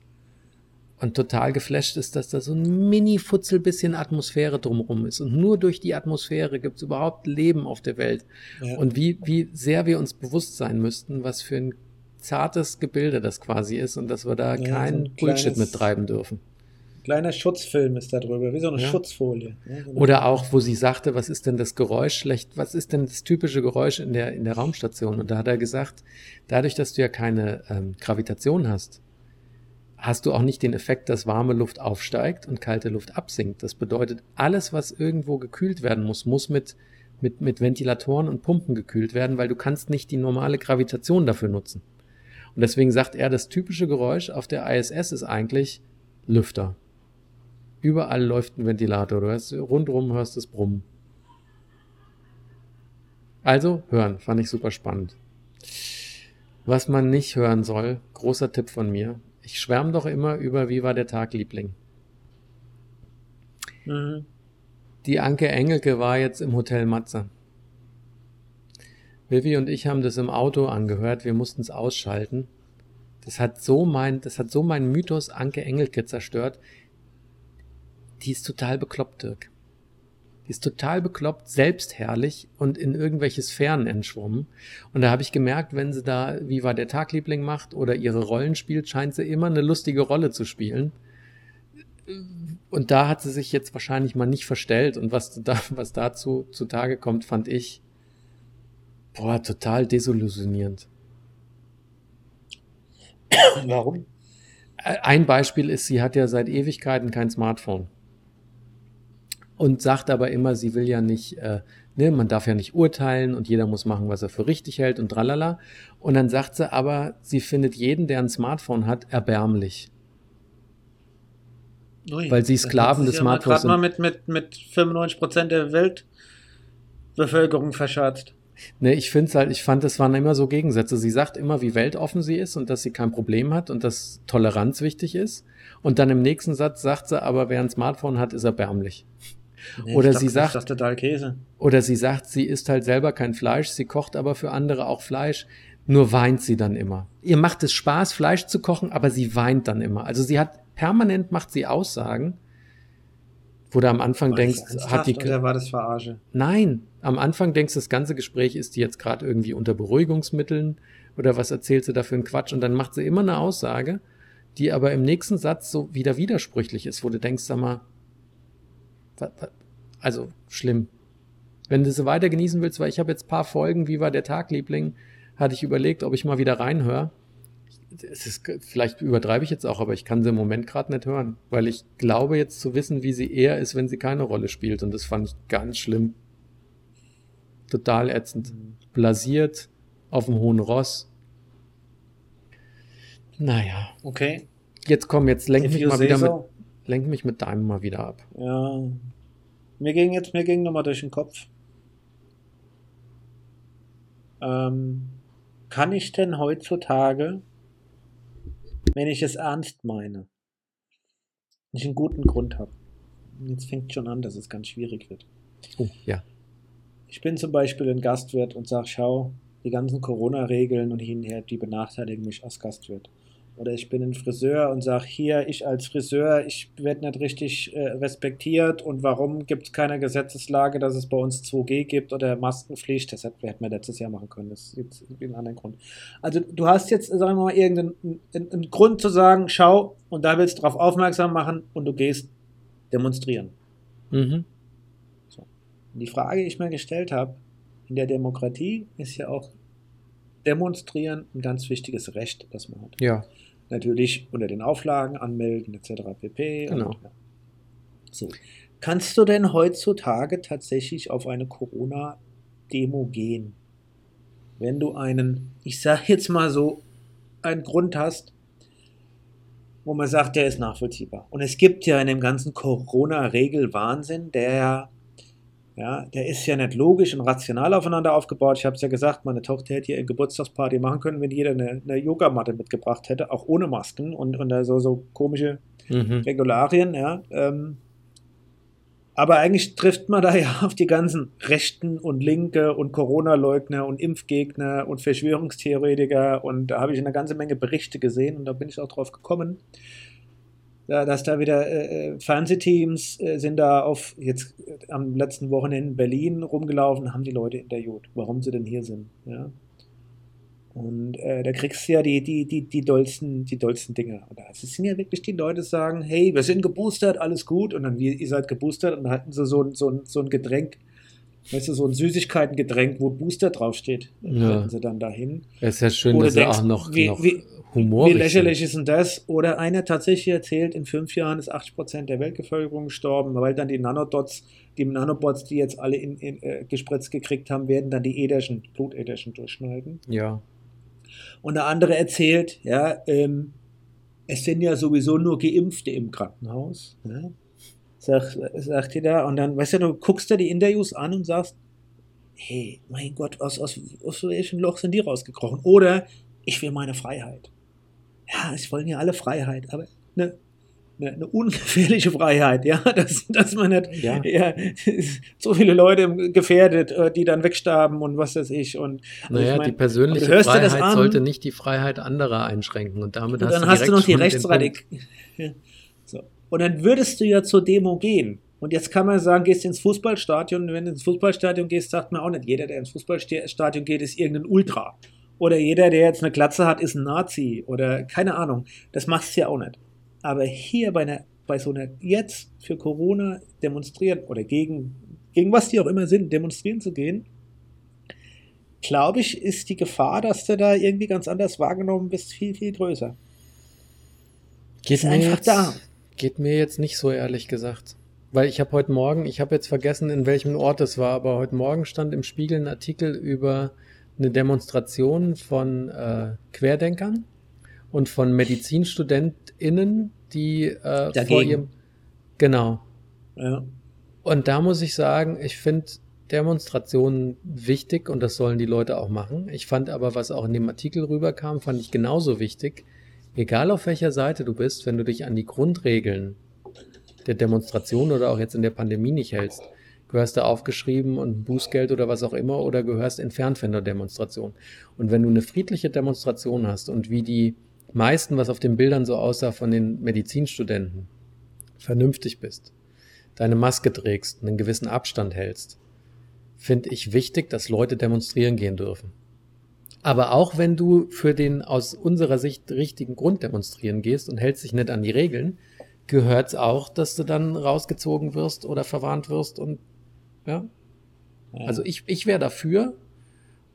und total geflasht ist, dass da so ein mini-Futzel bisschen Atmosphäre drumherum ist. Und nur durch die Atmosphäre gibt es überhaupt Leben auf der Welt. Ja. Und wie, wie sehr wir uns bewusst sein müssten, was für ein zartes Gebilde das quasi ist und dass wir da Ja, so keinen ein Bullshit kleines- mit treiben dürfen. Kleiner Schutzfilm ist da drüber, wie so eine Ja. Schutzfolie. Ja, so eine- Oder auch, wo sie sagte, was ist denn das Geräusch schlecht, was ist denn das typische Geräusch in der, in der Raumstation? Und da hat er gesagt, dadurch, dass du ja keine ähm, Gravitation hast, hast du auch nicht den Effekt, dass warme Luft aufsteigt und kalte Luft absinkt. Das bedeutet, alles, was irgendwo gekühlt werden muss, muss mit, mit, mit Ventilatoren und Pumpen gekühlt werden, weil du kannst nicht die normale Gravitation dafür nutzen. Und deswegen sagt er, das typische Geräusch auf der ISS ist eigentlich Lüfter. Überall läuft ein Ventilator. Du hörst, rundrum hörst das Brummen. Also hören, fand ich super spannend. Was man nicht hören soll, großer Tipp von mir. Ich schwärme doch immer über Wie war der Tag, Liebling. Mhm. Die Anke Engelke war jetzt im Hotel Matze. Vivi und ich haben das im Auto angehört, wir mussten es ausschalten. Das hat so mein, das hat so meinen Mythos Anke Engelke zerstört. Die ist total bekloppt, Dirk. Die ist total bekloppt, selbstherrlich und in irgendwelche Sphären entschwommen. Und da habe ich gemerkt, wenn sie da Wie war der Tagliebling macht oder ihre Rollen spielt, scheint sie immer eine lustige Rolle zu spielen. Und da hat sie sich jetzt wahrscheinlich mal nicht verstellt. Und was, da, was dazu zutage kommt, fand ich boah, total desillusionierend. Warum? Ein Beispiel ist, sie hat ja seit Ewigkeiten kein Smartphone. Und sagt aber immer, sie will ja nicht, äh, ne, man darf ja nicht urteilen und jeder muss machen, was er für richtig hält und tralala. Und dann sagt sie aber, sie findet jeden, der ein Smartphone hat, erbärmlich. Ui, weil sie Sklaven des Smartphones sind. gerade mal mit, mit, mit 95% der Weltbevölkerung verschatzt. Ne, ich finde halt, ich fand, es waren immer so Gegensätze. Sie sagt immer, wie weltoffen sie ist und dass sie kein Problem hat und dass Toleranz wichtig ist. Und dann im nächsten Satz sagt sie, aber wer ein Smartphone hat, ist erbärmlich. Nee, oder sie sagt, das total Käse. oder sie sagt, sie isst halt selber kein Fleisch, sie kocht aber für andere auch Fleisch. Nur weint sie dann immer. Ihr macht es Spaß, Fleisch zu kochen, aber sie weint dann immer. Also sie hat permanent macht sie Aussagen, wo du am Anfang war denkst, hat die. Oder war das Verarsche? Nein, am Anfang denkst, das ganze Gespräch ist die jetzt gerade irgendwie unter Beruhigungsmitteln oder was erzählt sie da für einen Quatsch und dann macht sie immer eine Aussage, die aber im nächsten Satz so wieder widersprüchlich ist, wo du denkst, sag mal, also schlimm. Wenn du sie weiter genießen willst, weil ich habe jetzt paar Folgen, wie war der Tag, Liebling, hatte ich überlegt, ob ich mal wieder reinhöre. Es ist, vielleicht übertreibe ich jetzt auch, aber ich kann sie im Moment gerade nicht hören, weil ich glaube jetzt zu wissen, wie sie eher ist, wenn sie keine Rolle spielt und das fand ich ganz schlimm. Total ätzend. Blasiert, auf dem hohen Ross. Naja. Okay. Jetzt komm, jetzt lenk mich mal wieder so. mit, lenk mich mit deinem mal wieder ab. Ja. Mir ging jetzt, mir ging nochmal durch den Kopf. Ähm, kann ich denn heutzutage, wenn ich es ernst meine, nicht einen guten Grund habe? Jetzt fängt schon an, dass es ganz schwierig wird. Oh, ja. Ich bin zum Beispiel ein Gastwirt und sage, schau, die ganzen Corona-Regeln und hin und her, die benachteiligen mich als Gastwirt. Oder ich bin ein Friseur und sage, hier, ich als Friseur, ich werde nicht richtig äh, respektiert und warum gibt es keine Gesetzeslage, dass es bei uns 2G gibt oder Maskenpflicht? Das hätten wir letztes Jahr machen können, das ist jetzt einen anderen Grund. Also du hast jetzt, sagen wir mal, irgendeinen einen Grund zu sagen, schau, und da willst du darauf aufmerksam machen und du gehst demonstrieren. Mhm. Und die Frage, die ich mir gestellt habe, in der Demokratie ist ja auch Demonstrieren ein ganz wichtiges Recht, das man hat. Ja. Natürlich unter den Auflagen anmelden etc. pp. Genau. Und, ja. So. Kannst du denn heutzutage tatsächlich auf eine Corona-Demo gehen? Wenn du einen, ich sag jetzt mal so, einen Grund hast, wo man sagt, der ist nachvollziehbar. Und es gibt ja in dem ganzen Corona-Regel-Wahnsinn, der ja, der ist ja nicht logisch und rational aufeinander aufgebaut. Ich habe es ja gesagt, meine Tochter hätte hier eine Geburtstagsparty machen können, wenn jeder eine, eine Yogamatte mitgebracht hätte, auch ohne Masken und, und so, so komische mhm. Regularien, ja. Ähm, aber eigentlich trifft man da ja auf die ganzen Rechten und Linke und Corona-Leugner und Impfgegner und Verschwörungstheoretiker und da habe ich eine ganze Menge Berichte gesehen und da bin ich auch drauf gekommen ja, dass da wieder äh, äh, Fernsehteams äh, sind da auf jetzt äh, am letzten Wochenende in Berlin rumgelaufen, haben die Leute interviewt, warum sie denn hier sind. Ja. Und äh, da kriegst du ja die, die, die, die dollsten, die dollsten Dinge. Und das sind ja wirklich die Leute, die sagen, hey, wir sind geboostert, alles gut. Und dann, wie, ihr seid geboostert, und dann hatten sie so ein, so so ein Getränk, weißt du, so ein Süßigkeitengetränk, wo Booster draufsteht. Ja. sie dann dahin. Es ist ja schön, dass denkst, auch noch, wie, noch wie, Humorig. Wie lächerlich ist denn das? Oder einer tatsächlich erzählt, in fünf Jahren ist 80% der Weltbevölkerung gestorben, weil dann die Nanodots, die Nanobots, die jetzt alle in, in, äh, gespritzt gekriegt haben, werden dann die Äderchen, Blutäderchen durchschneiden. Ja. Und der andere erzählt, ja, ähm, es sind ja sowieso nur Geimpfte im Krankenhaus. Ja? Sag, sagt ihr da, und dann, weißt du, du guckst dir die Interviews an und sagst, hey, mein Gott, aus, aus, aus welchem Loch sind die rausgekrochen? Oder ich will meine Freiheit ja, es wollen ja alle Freiheit, aber eine, eine, eine ungefährliche Freiheit, ja, dass, dass man nicht ja. ja. so viele Leute gefährdet, äh, die dann wegstarben und was weiß ich. Und, also naja, ich mein, die persönliche Freiheit sollte nicht die Freiheit anderer einschränken und damit und hast dann du hast du noch die Rechtsradik. so. Und dann würdest du ja zur Demo gehen Und jetzt kann man sagen, gehst ins Fußballstadion, wenn du ins Fußballstadion gehst, sagt man auch nicht, jeder, der ins Fußballstadion geht, ist irgendein Ultra. Oder jeder, der jetzt eine Glatze hat, ist ein Nazi. Oder keine Ahnung. Das machst du ja auch nicht. Aber hier bei, einer, bei so einer, jetzt für Corona demonstrieren oder gegen, gegen was die auch immer sind, demonstrieren zu gehen, glaube ich, ist die Gefahr, dass du da irgendwie ganz anders wahrgenommen bist, viel, viel größer. Geht ist einfach jetzt, da. Geht mir jetzt nicht so ehrlich gesagt. Weil ich habe heute Morgen, ich habe jetzt vergessen, in welchem Ort es war, aber heute Morgen stand im Spiegel ein Artikel über eine Demonstration von äh, Querdenkern und von MedizinstudentInnen, die äh, vor ihrem. Genau. Ja. Und da muss ich sagen, ich finde Demonstrationen wichtig und das sollen die Leute auch machen. Ich fand aber, was auch in dem Artikel rüberkam, fand ich genauso wichtig. Egal auf welcher Seite du bist, wenn du dich an die Grundregeln der Demonstration oder auch jetzt in der Pandemie nicht hältst, gehörst du aufgeschrieben und Bußgeld oder was auch immer oder gehörst entfernt von der Demonstration. Und wenn du eine friedliche Demonstration hast und wie die meisten, was auf den Bildern so aussah von den Medizinstudenten, vernünftig bist, deine Maske trägst, einen gewissen Abstand hältst, finde ich wichtig, dass Leute demonstrieren gehen dürfen. Aber auch wenn du für den aus unserer Sicht richtigen Grund demonstrieren gehst und hältst dich nicht an die Regeln, gehört es auch, dass du dann rausgezogen wirst oder verwarnt wirst und ja. ja. Also ich, ich wäre dafür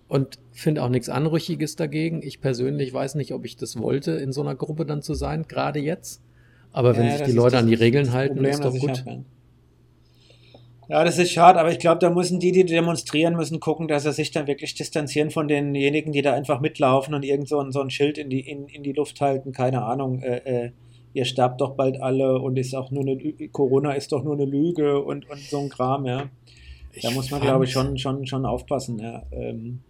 und finde auch nichts Anrüchiges dagegen. Ich persönlich weiß nicht, ob ich das wollte, in so einer Gruppe dann zu sein, gerade jetzt. Aber ja, wenn sich die Leute an die Regeln halten, Problem, ist doch gut. Ja, das ist schade, aber ich glaube, da müssen die, die demonstrieren, müssen gucken, dass sie sich dann wirklich distanzieren von denjenigen, die da einfach mitlaufen und irgend so ein, so ein Schild in die, in, in die Luft halten, keine Ahnung, äh, äh, ihr sterbt doch bald alle und ist auch nur eine Corona ist doch nur eine Lüge und, und so ein Kram, ja. Da muss man, glaube ich, schon, schon, schon aufpassen, ja. Ähm,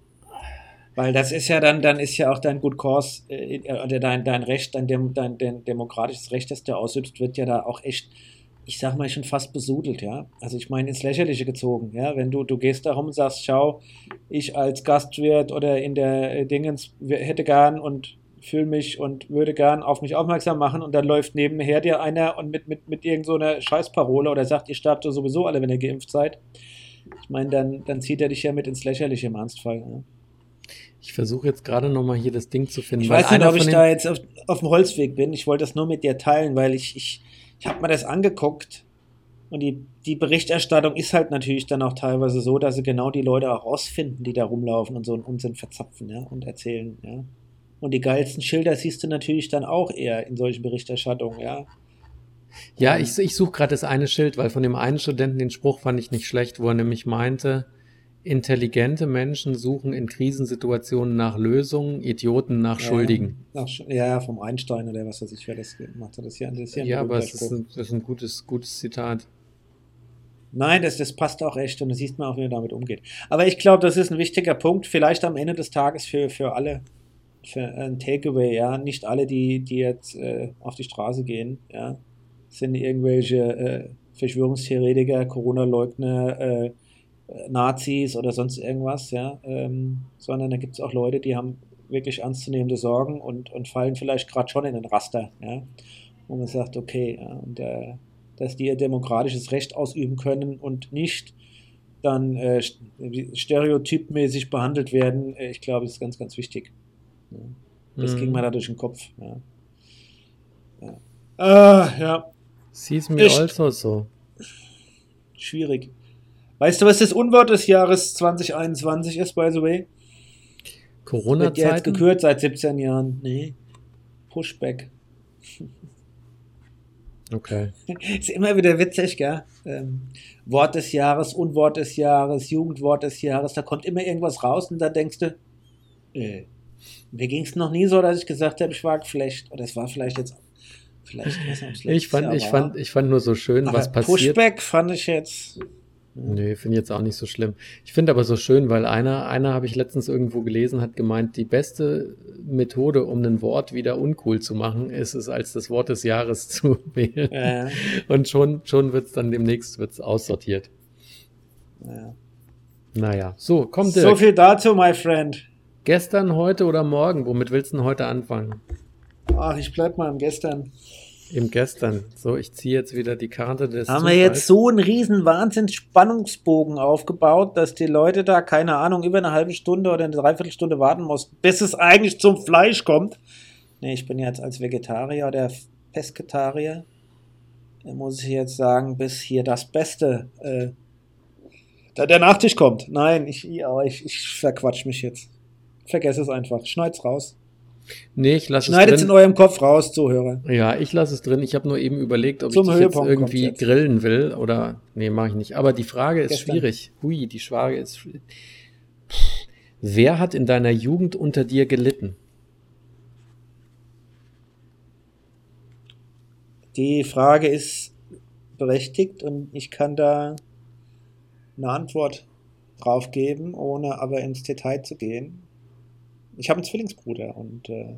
weil das ist ja dann, dann ist ja auch dein Good Cause, äh, oder dein, dein Recht, dein, dein, dein demokratisches Recht, das du ausübst, wird ja da auch echt ich sag mal, schon fast besudelt, ja. Also ich meine, ins Lächerliche gezogen, ja. Wenn du, du gehst darum und sagst, schau, ich als Gastwirt oder in der äh, Dingens hätte gern und fühle mich und würde gern auf mich aufmerksam machen und dann läuft nebenher dir einer und mit, mit, mit irgend so Scheißparole oder sagt, ihr sterbt sowieso alle, wenn ihr geimpft seid. Ich meine, dann, dann zieht er dich ja mit ins Lächerliche im Ernstfall. Ja. Ich versuche jetzt gerade nochmal hier das Ding zu finden. Ich weiß nicht, ob ich da jetzt auf, auf dem Holzweg bin. Ich wollte das nur mit dir teilen, weil ich, ich, ich habe mir das angeguckt und die, die Berichterstattung ist halt natürlich dann auch teilweise so, dass sie genau die Leute auch rausfinden, die da rumlaufen und so einen Unsinn verzapfen ja, und erzählen. Ja. Und die geilsten Schilder siehst du natürlich dann auch eher in solchen Berichterstattungen, ja. Ja, ich, ich suche gerade das eine Schild, weil von dem einen Studenten den Spruch fand ich nicht schlecht, wo er nämlich meinte, Intelligente Menschen suchen in Krisensituationen nach Lösungen, Idioten nach ja, Schuldigen. Nach, ja, vom Einstein oder was weiß ich, wer das gemacht hat. Das ist ja, das ist ja, aber es ist ein, das ist ein gutes, gutes Zitat. Nein, das, das passt auch echt und da siehst man auch, wie er damit umgeht. Aber ich glaube, das ist ein wichtiger Punkt, vielleicht am Ende des Tages für, für alle, für ein Takeaway, ja. Nicht alle, die, die jetzt äh, auf die Straße gehen, ja, sind irgendwelche äh, Verschwörungstheoretiker, Corona-Leugner, äh, Nazis oder sonst irgendwas, ja, ähm, sondern da gibt es auch Leute, die haben wirklich ernstzunehmende Sorgen und, und fallen vielleicht gerade schon in den Raster, ja, wo man sagt, okay, ja, und, äh, dass die ihr demokratisches Recht ausüben können und nicht dann äh, stereotypmäßig behandelt werden, äh, ich glaube, das ist ganz, ganz wichtig. Ja. Das mhm. ging mir da durch den Kopf. Ja. Ja. Ah, ja. Sees me also so. Schwierig. Weißt du, was das Unwort des Jahres 2021 ist, by the way? Corona-Zeit. Wird jetzt gekürt seit 17 Jahren. Nee. Pushback. Okay. Ist immer wieder witzig, gell? Ähm, Wort des Jahres, Unwort des Jahres, Jugendwort des Jahres, da kommt immer irgendwas raus und da denkst du, äh, mir ging es noch nie so, dass ich gesagt habe, ich war geflecht. Oder es war vielleicht jetzt, vielleicht ich fand, Jahr ich fand, ich fand nur so schön, was passiert. Pushback fand ich jetzt, Nee, finde ich jetzt auch nicht so schlimm. Ich finde aber so schön, weil einer, einer habe ich letztens irgendwo gelesen, hat gemeint, die beste Methode, um ein Wort wieder uncool zu machen, ist es als das Wort des Jahres zu wählen. Ja. Und schon, schon wird es dann demnächst wird's aussortiert. Ja. Naja, so, kommt So viel dazu, my friend. Gestern, heute oder morgen? Womit willst du denn heute anfangen? Ach, ich bleib mal am Gestern. Im Gestern. So, ich ziehe jetzt wieder die Karte des. Haben wir jetzt so einen riesen Wahnsinns-Spannungsbogen aufgebaut, dass die Leute da, keine Ahnung, über eine halbe Stunde oder eine Dreiviertelstunde warten mussten, bis es eigentlich zum Fleisch kommt. Nee, ich bin jetzt als Vegetarier oder Pesketarier, muss ich jetzt sagen, bis hier das Beste, äh, da der Nachtisch kommt. Nein, ich, ich, ich verquatsch mich jetzt. Vergess es einfach. Schneid's raus. Nee, ich lasse es Schneidet in eurem Kopf raus, Zuhörer. Ja, ich lasse es drin. Ich habe nur eben überlegt, ob Zum ich jetzt irgendwie jetzt. grillen will oder nee, mache ich nicht. Aber die Frage ist Gestern. schwierig. Hui, die Frage ist Wer hat in deiner Jugend unter dir gelitten? Die Frage ist berechtigt und ich kann da eine Antwort drauf geben, ohne aber ins Detail zu gehen. Ich habe einen Zwillingsbruder und äh,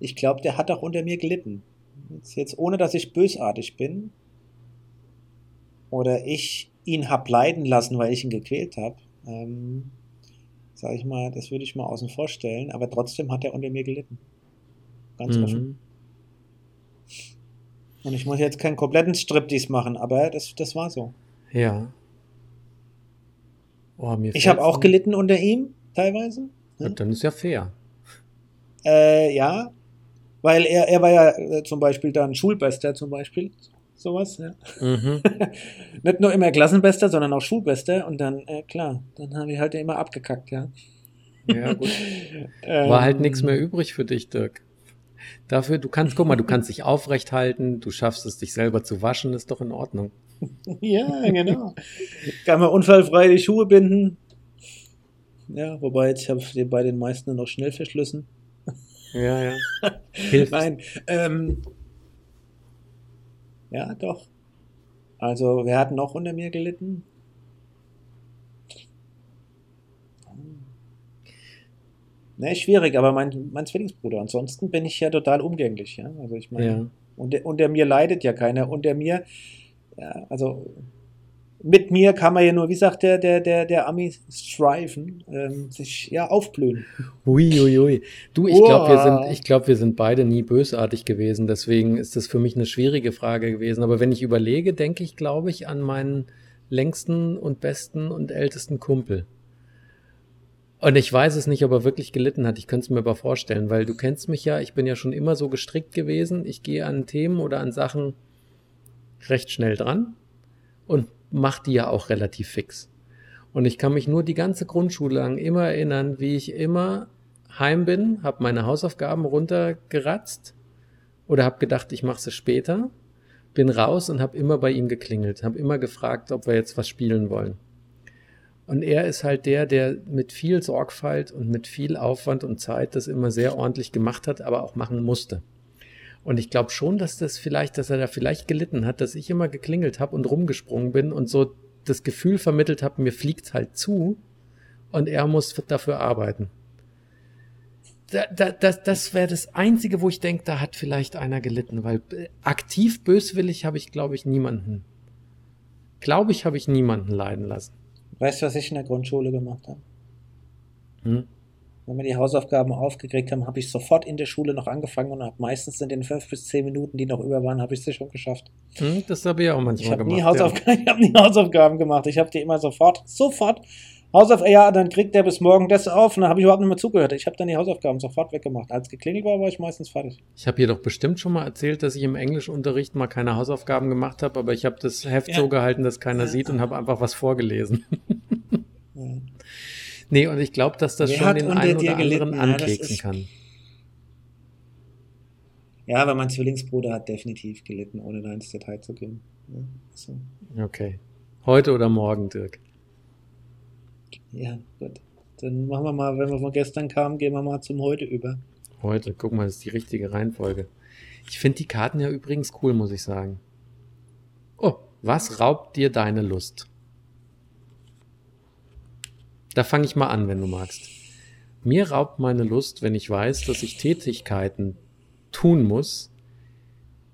ich glaube, der hat auch unter mir gelitten. Jetzt, jetzt ohne, dass ich bösartig bin oder ich ihn hab leiden lassen, weil ich ihn gequält habe. Ähm, sag ich mal, das würde ich mal außen vorstellen, aber trotzdem hat er unter mir gelitten. Ganz mhm. offen. Und ich muss jetzt keinen kompletten Striptease machen, aber das, das war so. Ja. Oh, ich habe auch gelitten unter ihm, teilweise. Ja, dann ist ja fair. Äh, ja, weil er, er war ja äh, zum Beispiel dann Schulbester zum Beispiel. Sowas, ja. Mhm. Nicht nur immer Klassenbester, sondern auch Schulbester. Und dann, äh, klar, dann haben wir halt immer abgekackt, ja. Ja, gut. War halt nichts mehr übrig für dich, Dirk. Dafür, du kannst, guck mal, du kannst dich aufrecht halten, du schaffst es, dich selber zu waschen, ist doch in Ordnung. ja, genau. Kann man unfallfrei die Schuhe binden. Ja, wobei jetzt habe ich bei den meisten noch schnell verschlüssen. Ja, ja. Hilft. Nein, ähm, ja, doch. Also, wer hat noch unter mir gelitten? Ne, schwierig, aber mein, mein Zwillingsbruder. Ansonsten bin ich ja total umgänglich, ja. Also ich meine, ja. unter, unter mir leidet ja keiner. Unter mir, ja, also mit mir kann man ja nur, wie sagt der, der, der, der Ami, striven, ähm, sich ja aufblühen. Uiuiui. Ui, ui. Du, ich glaube, wir sind, ich glaube, wir sind beide nie bösartig gewesen. Deswegen ist das für mich eine schwierige Frage gewesen. Aber wenn ich überlege, denke ich, glaube ich, an meinen längsten und besten und ältesten Kumpel. Und ich weiß es nicht, ob er wirklich gelitten hat. Ich könnte es mir aber vorstellen, weil du kennst mich ja, ich bin ja schon immer so gestrickt gewesen. Ich gehe an Themen oder an Sachen recht schnell dran und mache die ja auch relativ fix. Und ich kann mich nur die ganze Grundschule lang immer erinnern, wie ich immer heim bin, habe meine Hausaufgaben runtergeratzt oder habe gedacht, ich mache sie später, bin raus und habe immer bei ihm geklingelt, habe immer gefragt, ob wir jetzt was spielen wollen. Und er ist halt der, der mit viel Sorgfalt und mit viel Aufwand und Zeit das immer sehr ordentlich gemacht hat, aber auch machen musste. Und ich glaube schon, dass das vielleicht, dass er da vielleicht gelitten hat, dass ich immer geklingelt habe und rumgesprungen bin und so das Gefühl vermittelt habe, mir fliegt halt zu und er muss dafür arbeiten. Da, da, das das wäre das Einzige, wo ich denke, da hat vielleicht einer gelitten, weil äh, aktiv böswillig habe ich, glaube ich, niemanden. Glaube ich, habe ich niemanden leiden lassen. Weißt du, was ich in der Grundschule gemacht habe? Hm? Wenn wir die Hausaufgaben aufgekriegt haben, habe ich sofort in der Schule noch angefangen und habe meistens in den fünf bis zehn Minuten, die noch über waren, habe ich sie schon geschafft. Hm, das habe ich auch manchmal ich gemacht. Nie Hausaufgaben, ja. Ich habe nie Hausaufgaben gemacht. Ich habe die immer sofort, sofort Hausaufgaben, ja, dann kriegt der bis morgen das auf und dann habe ich überhaupt nicht mehr zugehört. Ich habe dann die Hausaufgaben sofort weggemacht. Als geklingelt war, war ich meistens fertig. Ich habe jedoch bestimmt schon mal erzählt, dass ich im Englischunterricht mal keine Hausaufgaben gemacht habe, aber ich habe das Heft ja. so gehalten, dass keiner ja. sieht und habe einfach was vorgelesen. ja. Nee, und ich glaube, dass das Wer schon den einen oder anderen ankeksen kann. Ja, aber mein Zwillingsbruder hat definitiv gelitten, ohne da ins Detail zu gehen. So. Okay. Heute oder morgen, Dirk? Ja, gut. Dann machen wir mal, wenn wir von gestern kamen, gehen wir mal zum heute über. Heute, guck mal, das ist die richtige Reihenfolge. Ich finde die Karten ja übrigens cool, muss ich sagen. Oh, was raubt dir deine Lust? Da fange ich mal an, wenn du magst. Mir raubt meine Lust, wenn ich weiß, dass ich Tätigkeiten tun muss,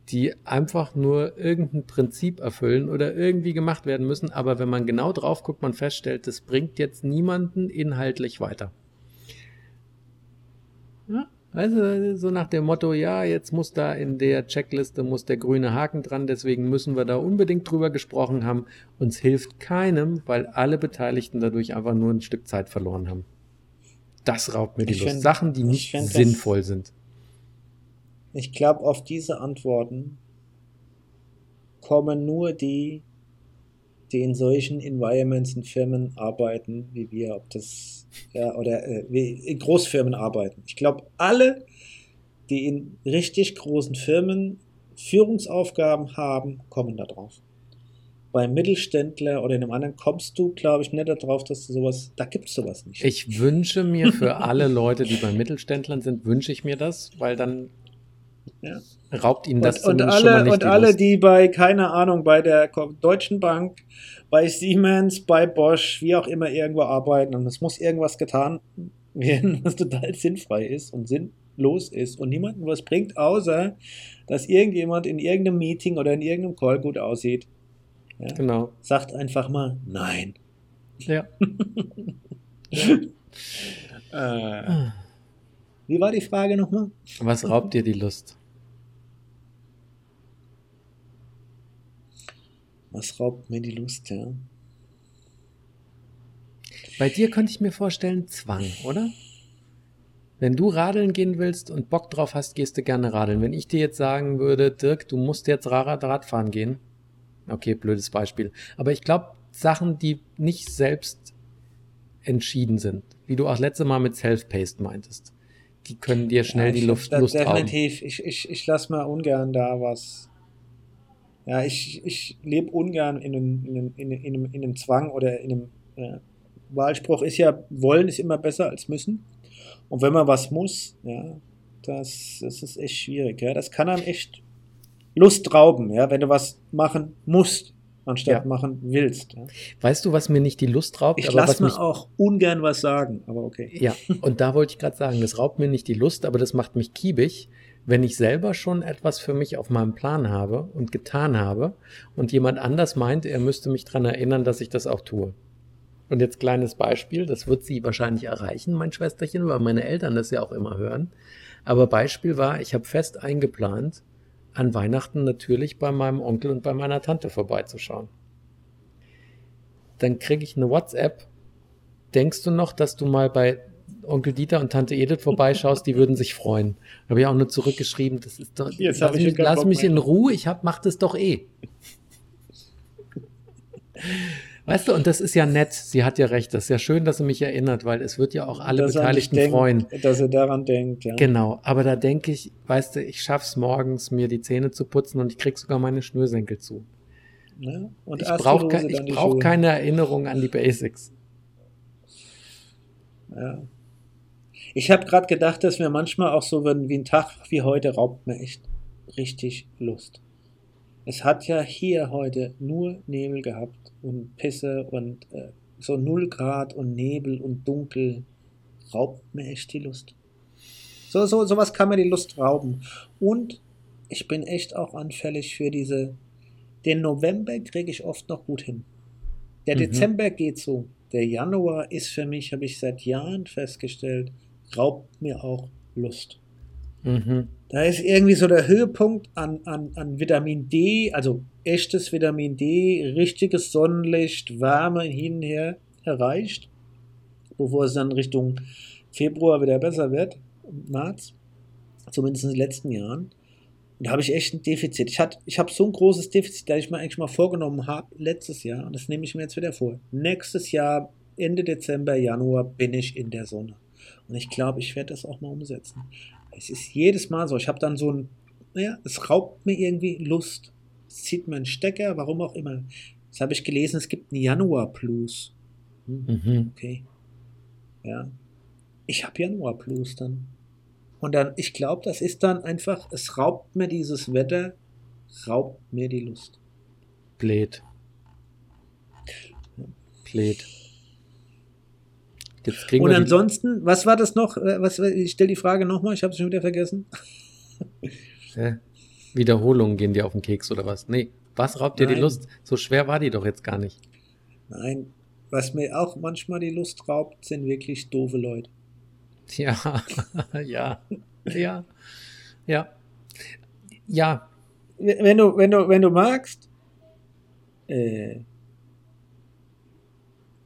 die einfach nur irgendein Prinzip erfüllen oder irgendwie gemacht werden müssen, aber wenn man genau drauf guckt, man feststellt, das bringt jetzt niemanden inhaltlich weiter. Ja? Also so nach dem Motto, ja, jetzt muss da in der Checkliste muss der grüne Haken dran, deswegen müssen wir da unbedingt drüber gesprochen haben. Uns hilft keinem, weil alle Beteiligten dadurch einfach nur ein Stück Zeit verloren haben. Das raubt mir die Ich Lust. find- Sachen, die ich nicht find sinnvoll sind. Ich glaube, auf diese Antworten kommen nur die, die in solchen Environments in Firmen arbeiten, wie wir, ob das, ja, oder äh, wie in Großfirmen arbeiten. Ich glaube, alle, die in richtig großen Firmen Führungsaufgaben haben, kommen da drauf. Beim Mittelständler oder in einem anderen kommst du, glaube ich, nicht darauf, dass du sowas, da gibt es sowas nicht. Ich wünsche mir für alle Leute, die bei Mittelständlern sind, wünsche ich mir das, weil dann Ja. raubt ihnen das und, und alle, und die alle, die bei, keine Ahnung, bei der Deutschen Bank, bei Siemens, bei Bosch, wie auch immer irgendwo arbeiten und es muss irgendwas getan werden, was total sinnfrei ist und sinnlos ist und niemandem was bringt, außer dass irgendjemand in irgendeinem Meeting oder in irgendeinem Call gut aussieht. Ja, Genau. Sagt einfach mal nein. Ja. Äh, wie war die Frage nochmal? Was raubt dir die Lust? Was raubt mir die Lust, ja? Bei dir könnte ich mir vorstellen, Zwang, oder? Wenn du radeln gehen willst und Bock drauf hast, gehst du gerne radeln. Wenn ich dir jetzt sagen würde, Dirk, du musst jetzt Rad Radfahren gehen. Okay, blödes Beispiel. Aber ich glaube, Sachen, die nicht selbst entschieden sind, wie du auch letzte Mal mit Self-Paced meintest, die können dir schnell Ja, die Luft, Lust rauben. Definitiv. Ich, ich, ich lasse mal ungern da was. Ja, ich, ich lebe ungern in einem, in, einem, in, einem, in, einem, in einem Zwang oder in einem ja. Wahlspruch ist ja, wollen ist immer besser als müssen. Und wenn man was muss, ja, das, das ist echt schwierig. Ja. Das kann einem echt Lust rauben, ja, wenn du was machen musst, anstatt Ja. machen willst. Ja. Weißt du, was mir nicht die Lust raubt, Ich lasse mir auch ungern was sagen, aber okay. Ja, und da wollte ich gerade sagen, das raubt mir nicht die Lust, aber das macht mich kiebig, wenn ich selber schon etwas für mich auf meinem Plan habe und getan habe und jemand anders meint, er müsste mich dran erinnern, dass ich das auch tue. Und jetzt kleines Beispiel, das wird sie wahrscheinlich erreichen, mein Schwesterchen, weil meine Eltern das ja auch immer hören. Aber Beispiel war, ich habe fest eingeplant, an Weihnachten natürlich bei meinem Onkel und bei meiner Tante vorbeizuschauen. Dann kriege ich eine WhatsApp. Denkst du noch, dass du mal bei Onkel Dieter und Tante Edith vorbeischaust? Die würden sich freuen. Habe ich auch nur zurückgeschrieben. Das ist doch. Jetzt lass mich, lass Bock mich in Ruhe. Ich hab, mach das doch eh. Weißt du, und das ist ja nett. Sie hat ja recht. Das ist ja schön, dass sie mich erinnert, weil es wird ja auch alle Dass Beteiligten denkt, freuen. Dass er daran denkt, ja. Genau, aber da denke ich, weißt du, ich schaff's morgens, mir die Zähne zu putzen und ich krieg sogar meine Schnürsenkel zu. Und ich brauche ke brauch keine Erinnerung an die Basics. Ja. Ich habe gerade gedacht, dass mir manchmal auch so wenn, wie ein Tag wie heute raubt mir echt richtig Lust. Es hat ja hier heute nur Nebel gehabt und Pisse und äh, so 0 Grad und Nebel und Dunkel raubt mir echt die Lust. So, so, sowas kann mir die Lust rauben. Und ich bin echt auch anfällig für diese. Den November kriege ich oft noch gut hin. Der Mhm. Dezember geht so. Der Januar ist für mich, habe ich seit Jahren festgestellt, raubt mir auch Lust. Mhm. Da ist irgendwie so der Höhepunkt an, an, an Vitamin D, also echtes Vitamin D, richtiges Sonnenlicht, Wärme hin und her erreicht, bevor es dann Richtung Februar wieder besser wird, März, zumindest in den letzten Jahren. Und da habe ich echt ein Defizit. Ich, ich habe so ein großes Defizit, da ich mir eigentlich mal vorgenommen habe, letztes Jahr, und das nehme ich mir jetzt wieder vor. Nächstes Jahr, Ende Dezember, Januar, bin ich in der Sonne. Und ich glaube, ich werde das auch mal umsetzen. Es ist jedes Mal so. Ich habe dann so ein, naja, es raubt mir irgendwie Lust. Es zieht mir einen Stecker, warum auch immer. Das habe ich gelesen, es gibt einen Januar-Plus. Hm, Mhm. okay. Ja. Ich habe Januar-Plus dann. Und dann, ich glaube, das ist dann einfach, es raubt mir dieses Wetter, raubt mir die Lust. Blöd. Blöd. Jetzt kriegen Und die, ansonsten, was war das noch? Äh, Was, ich stelle die Frage nochmal, ich habe es schon wieder vergessen. Hä? Wiederholungen gehen dir auf den Keks oder was? Nee. Was raubt dir die Nein. Lust? So schwer war die doch jetzt gar nicht. Nein, was mir auch manchmal die Lust raubt, sind wirklich doofe Leute. Ja, ja. Ja. Ja. Ja. Wenn du, wenn du, wenn du magst, äh,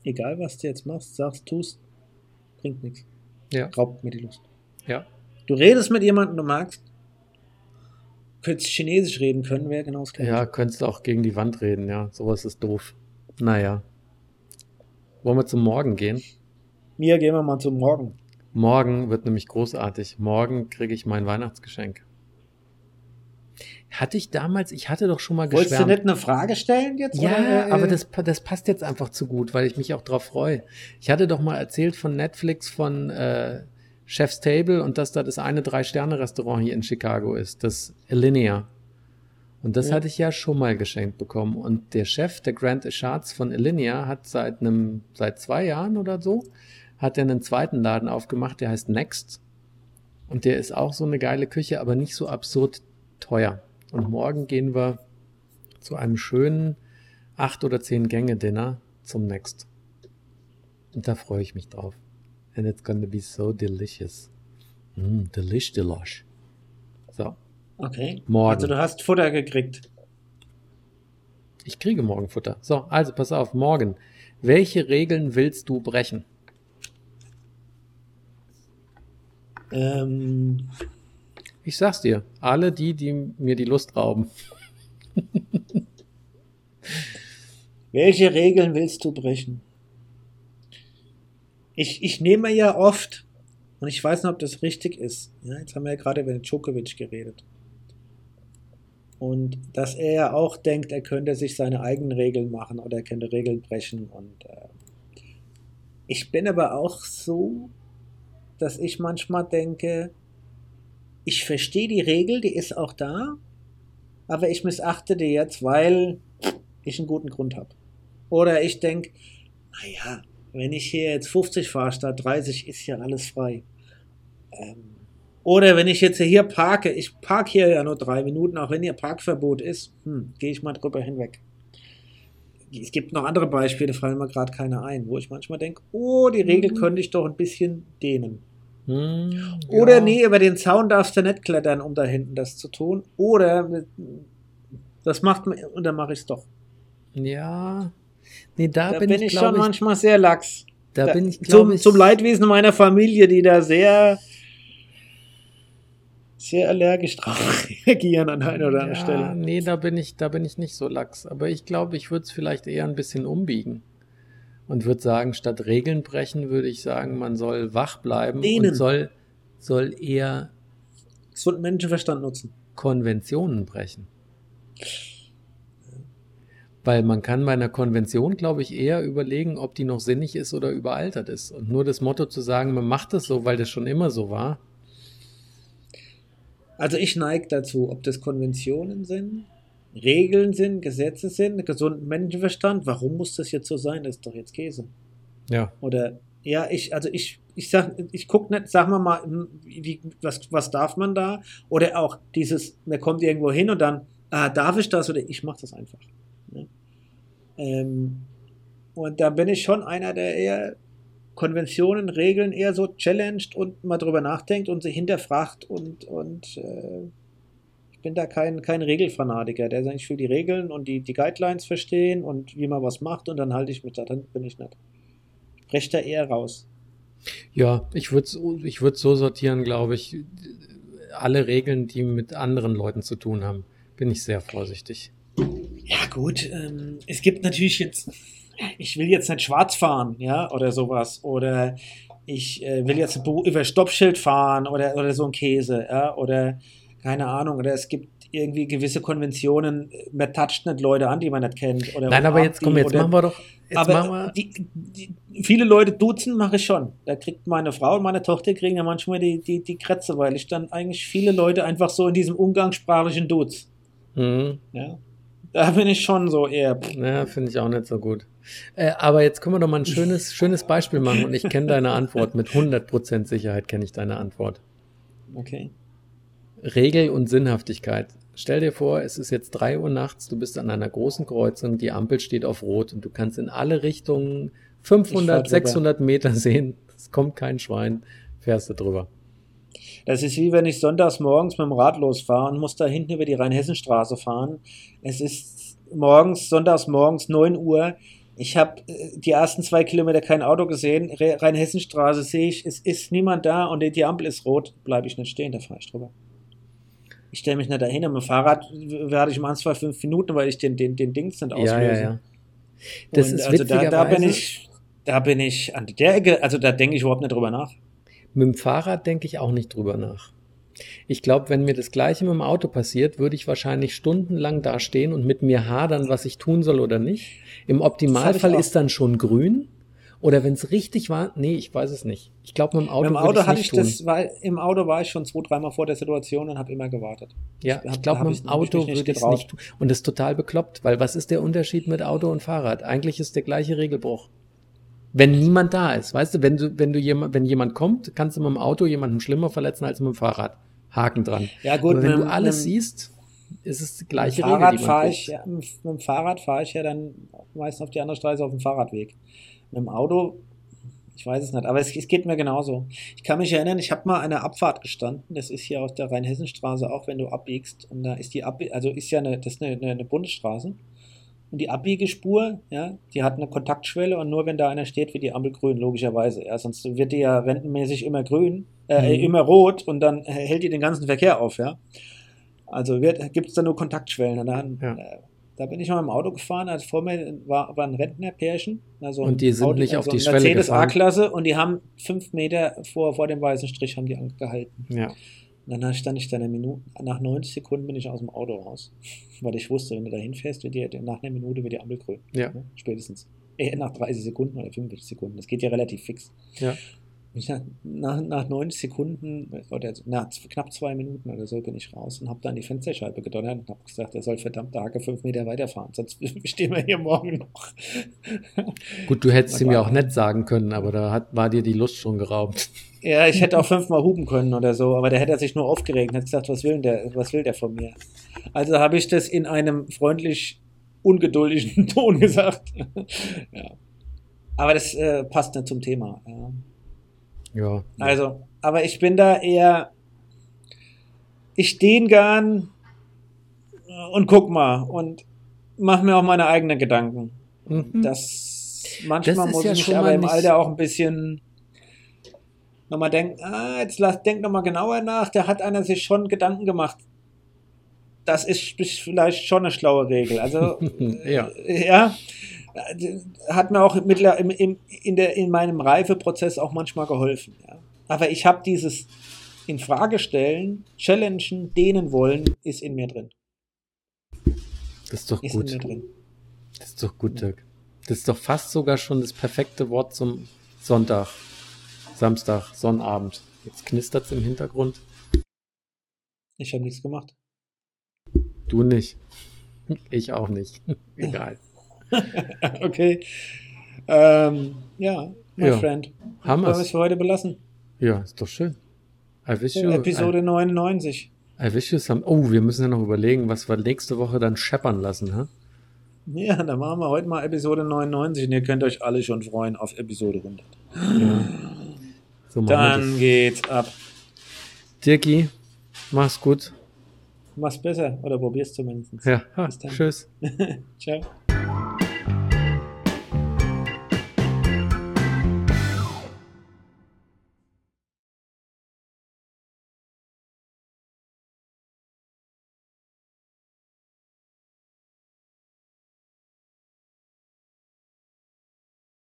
egal was du jetzt machst, sagst, tust, bringt nichts. Ja. Raubt mir die Lust. Ja. Du redest mit jemandem, du magst, könntest Chinesisch reden können, wäre genau das gleiche. Ja, könntest du auch gegen die Wand reden, ja. Sowas ist doof. Naja. Wollen wir zum Morgen gehen? Mir gehen wir mal zum Morgen. Morgen wird nämlich großartig. Morgen kriege ich mein Weihnachtsgeschenk. Hatte ich damals, ich hatte doch schon mal Wolltest geschwärmt. du nicht eine Frage stellen jetzt? Ja, oder, äh, aber das, pa- das passt jetzt einfach zu gut, weil ich mich auch drauf freue. Ich hatte doch mal erzählt von Netflix von äh, Chef's Table und dass da das eine Drei-Sterne-Restaurant hier in Chicago ist, das Alinea. Und das Ja. hatte ich ja schon mal geschenkt bekommen. Und der Chef, der Grant Escharz von Alinea, hat seit einem, seit zwei Jahren oder so, hat er einen zweiten Laden aufgemacht, der heißt Next. Und der ist auch so eine geile Küche, aber nicht so absurd teuer. Und morgen gehen wir zu einem schönen acht oder zehn Gänge Dinner zum Next. Und da freue ich mich drauf. And it's gonna be so delicious. Mm, delish, delish. So, Okay. morgen. Also du hast Futter gekriegt. ich kriege morgen Futter. So, also pass auf, morgen. Welche Regeln willst du brechen? Ähm, Ich sag's dir, alle die, die mir die Lust rauben. welche Regeln willst du brechen? Ich, ich nehme ja oft, und ich weiß nicht, ob das richtig ist. Ja, jetzt haben wir ja gerade über den Djokovic geredet. Und dass er ja auch denkt, er könnte sich seine eigenen Regeln machen oder er könnte Regeln brechen. Und äh, ich bin aber auch so, dass ich manchmal denke, ich verstehe die Regel, die ist auch da, aber ich missachte die jetzt, weil ich einen guten Grund habe. Oder ich denke, naja, wenn ich hier jetzt 50 fahre statt 30, ist ja alles frei. Ähm, oder wenn ich jetzt hier parke, ich parke hier ja nur drei Minuten, auch wenn hier Parkverbot ist, hm, gehe ich mal drüber hinweg. Es gibt noch andere Beispiele, fallen mir gerade keine ein, wo ich manchmal denke, oh, die Regel Mhm. könnte ich doch ein bisschen dehnen. Hm, Oder ja. nee, über den Zaun darfst du nicht klettern, um da hinten das zu tun. Oder das macht mir, und dann mache ich es doch. Ja. Nee, da, Da bin, bin, ich, ich schon ich, manchmal sehr lax. da Da- bin ich, zum, ich, zum Leidwesen meiner Familie, die da sehr, sehr allergisch drauf reagieren an einer oder anderen ja, Stelle. Nee, da bin ich, da bin ich nicht so lax. Aber ich glaube, ich würde es vielleicht eher ein bisschen umbiegen. Und würde sagen, statt Regeln brechen, würde ich sagen, man soll wach bleiben Dehnen. und soll, soll eher Gesunden Menschenverstand nutzen. Konventionen brechen. Weil man kann bei einer Konvention, glaube ich, eher überlegen, ob die noch sinnig ist oder überaltert ist. Und nur das Motto zu sagen, man macht das so, weil das schon immer so war. Also ich neige dazu, ob das Konventionen sind, Regeln sind, Gesetze sind, gesunden Menschenverstand. Warum muss das jetzt so sein? Das ist doch jetzt Käse. Ja. Oder ja, ich, also ich, ich sag, ich guck nicht, sag mal mal, wie, was, was darf man da? Oder auch dieses, man kommt irgendwo hin und dann, ah, darf ich das oder ich mach das einfach. Ne? Ähm, und da bin ich schon einer, der eher Konventionen, Regeln eher so challenged und mal drüber nachdenkt und sich hinterfragt und, und äh, bin da kein, kein Regelfanatiker, der sagt, ich will die Regeln und die, die Guidelines verstehen und wie man was macht und dann halte ich mich da, dann bin ich nicht. Ich breche da eher raus. Ja, ich würde es ich würd's so sortieren, glaube ich. Alle Regeln, die mit anderen Leuten zu tun haben, bin ich sehr vorsichtig. Ja, gut, ähm, es gibt natürlich jetzt, ich will jetzt nicht schwarz fahren, ja, oder sowas, oder ich äh, will jetzt über Stoppschild fahren oder, oder so ein Käse, ja, oder keine Ahnung, oder es gibt irgendwie gewisse Konventionen, man toucht nicht Leute an, die man nicht kennt. Oder Nein, aber jetzt komm, die jetzt oder, machen wir doch. Jetzt machen aber wir, die, die, viele Leute duzen mache ich schon. Da kriegt meine Frau und meine Tochter kriegen ja manchmal die, die, die Krätze, weil ich dann eigentlich viele Leute einfach so in diesem umgangssprachlichen Duz. Mhm. Ja. Da bin ich schon so eher. Ja, finde ich auch nicht so gut. Äh, aber jetzt können wir doch mal ein schönes, schönes Beispiel machen und ich kenne deine Antwort. Mit 100% Sicherheit kenne ich deine Antwort. Okay. Regel und Sinnhaftigkeit. Stell dir vor, es ist jetzt 3 Uhr nachts, du bist an einer großen Kreuzung, die Ampel steht auf Rot und du kannst in alle Richtungen Ich fahr 500, drüber. 600 Meter sehen. Es kommt kein Schwein, fährst du drüber. Das ist wie wenn ich sonntags morgens mit dem Rad losfahre und muss da hinten über die Rheinhessenstraße fahren. Es ist morgens, sonntags morgens 9 Uhr. Ich habe äh, die ersten zwei Kilometer kein Auto gesehen. Rheinhessenstraße sehe ich, es ist niemand da und die Ampel ist rot. Bleibe ich nicht stehen, da fahre ich drüber. Ich stelle mich nicht dahin und mit dem Fahrrad werde ich manchmal fünf Minuten, weil ich den, den, den Dings nicht auslöse. Ja, ja, ja. Das und ist also da, da bin ich, da bin ich an der Ecke, also da denke ich überhaupt nicht drüber nach. Mit dem Fahrrad denke ich auch nicht drüber nach. Ich glaube, wenn mir das gleiche mit dem Auto passiert, würde ich wahrscheinlich stundenlang dastehen und mit mir hadern, was ich tun soll oder nicht. Im Optimalfall ist dann schon grün. Oder wenn es richtig war, nee, ich weiß es nicht. Ich glaube, mit dem Auto, Mit dem Auto hatte ich das, weil im Auto war ich schon zwei, dreimal vor der Situation und habe immer gewartet. Ja, hab- ich glaube, mit ich- dem ich Auto würde ich es nicht tun. Und das ist total bekloppt, weil was ist der Unterschied mit Auto und Fahrrad? Eigentlich ist der gleiche Regelbruch. Wenn niemand da ist, weißt du, wenn du, wenn du jemand, wenn jemand kommt, kannst du mit dem Auto jemanden schlimmer verletzen als mit dem Fahrrad. Haken dran. Ja gut, Aber wenn mit, du alles mit, siehst, ist es die mit gleiche Fahrrad Regel, die man ich, ja, mit, mit dem Fahrrad fahre ich ja dann meistens auf die andere Straße auf dem Fahrradweg. Mit dem Auto, ich weiß es nicht, aber es, es geht mir genauso. Ich kann mich erinnern, ich habe mal an einer Abfahrt gestanden, das ist hier auf der Rheinhessenstraße auch, wenn du abbiegst und da ist die Abbi also ist ja eine, das ist eine, eine, eine Bundesstraße und die Abbiegespur, ja, die hat eine Kontaktschwelle und nur wenn da einer steht, wird die Ampel grün, logischerweise. Ja, sonst wird die ja rentenmäßig immer grün, äh, Mhm. immer rot und dann hält die den ganzen Verkehr auf, ja. Also gibt es da nur Kontaktschwellen. Und dann, Ja. äh, da bin ich mal im Auto gefahren, als vor mir war, war ein Rentnerpärchen. Also Und die sind nicht auf die Schwelle Mercedes gefahren. A-Klasse und die haben fünf Meter vor, vor dem weißen Strich haben die angehalten. Ja. Und dann stand ich da eine Minute, nach 90 Sekunden bin ich aus dem Auto raus. Weil ich wusste, wenn du da hinfährst, wird die, nach einer Minute wird die Ampel grün. Ja. Ne? Spätestens. Äh, nach 30 Sekunden oder 45 Sekunden. Das geht ja relativ fix. Ja. Ich nach, nach, nach 90 Sekunden oder nach knapp zwei Minuten oder so bin ich raus und habe dann die Fensterscheibe gedonnert und habe gesagt, er soll verdammte Hacke fünf Meter weiterfahren, sonst stehen wir hier morgen noch. Gut, du hättest ihm ja auch nett sagen können, aber da hat, war dir die Lust schon geraubt. Ja, ich hätte auch fünfmal hupen können oder so, aber der hätte sich nur aufgeregt und hat gesagt, was will denn der, was will der von mir? Also habe ich das in einem freundlich ungeduldigen Ton gesagt. ja. Aber das äh, passt nicht zum Thema. Ja. Ja. Also, aber ich bin da eher, ich stehe gern und guck mal und mach mir auch meine eigenen Gedanken. Mhm. Das manchmal Das muss ja ich mich aber im Alter auch ein bisschen nochmal denken, ah, jetzt lass, denk nochmal genauer nach, da hat einer sich schon Gedanken gemacht. Das ist vielleicht schon eine schlaue Regel. Also, Ja. äh, ja, hat mir auch mittler, im, im, in, der, in meinem Reifeprozess auch manchmal geholfen. Ja. Aber ich habe dieses in Frage stellen, challengen, dehnen wollen, ist in mir drin. Das ist doch Ist gut. Das ist doch gut, Dirk. Das ist doch fast sogar schon das perfekte Wort zum Sonntag, Samstag, Sonnabend. Jetzt knistert es im Hintergrund. Ich habe nichts gemacht. Du nicht. Ich auch nicht. Egal. okay. Ähm, ja, my Ja. friend. Haben wir es für heute belassen? Ja, ist doch schön. I wish you, Episode 99. I, I wish you some. Oh, wir müssen ja noch überlegen, was wir nächste Woche dann scheppern lassen, hä? Ja, dann machen wir heute mal Episode 99 und ihr könnt euch alle schon freuen auf Episode 100. Ja. So Dann geht's ab. Dirki, mach's gut. Mach's besser oder probier's zumindest. Ja, ha, Bis dann. tschüss. Ciao.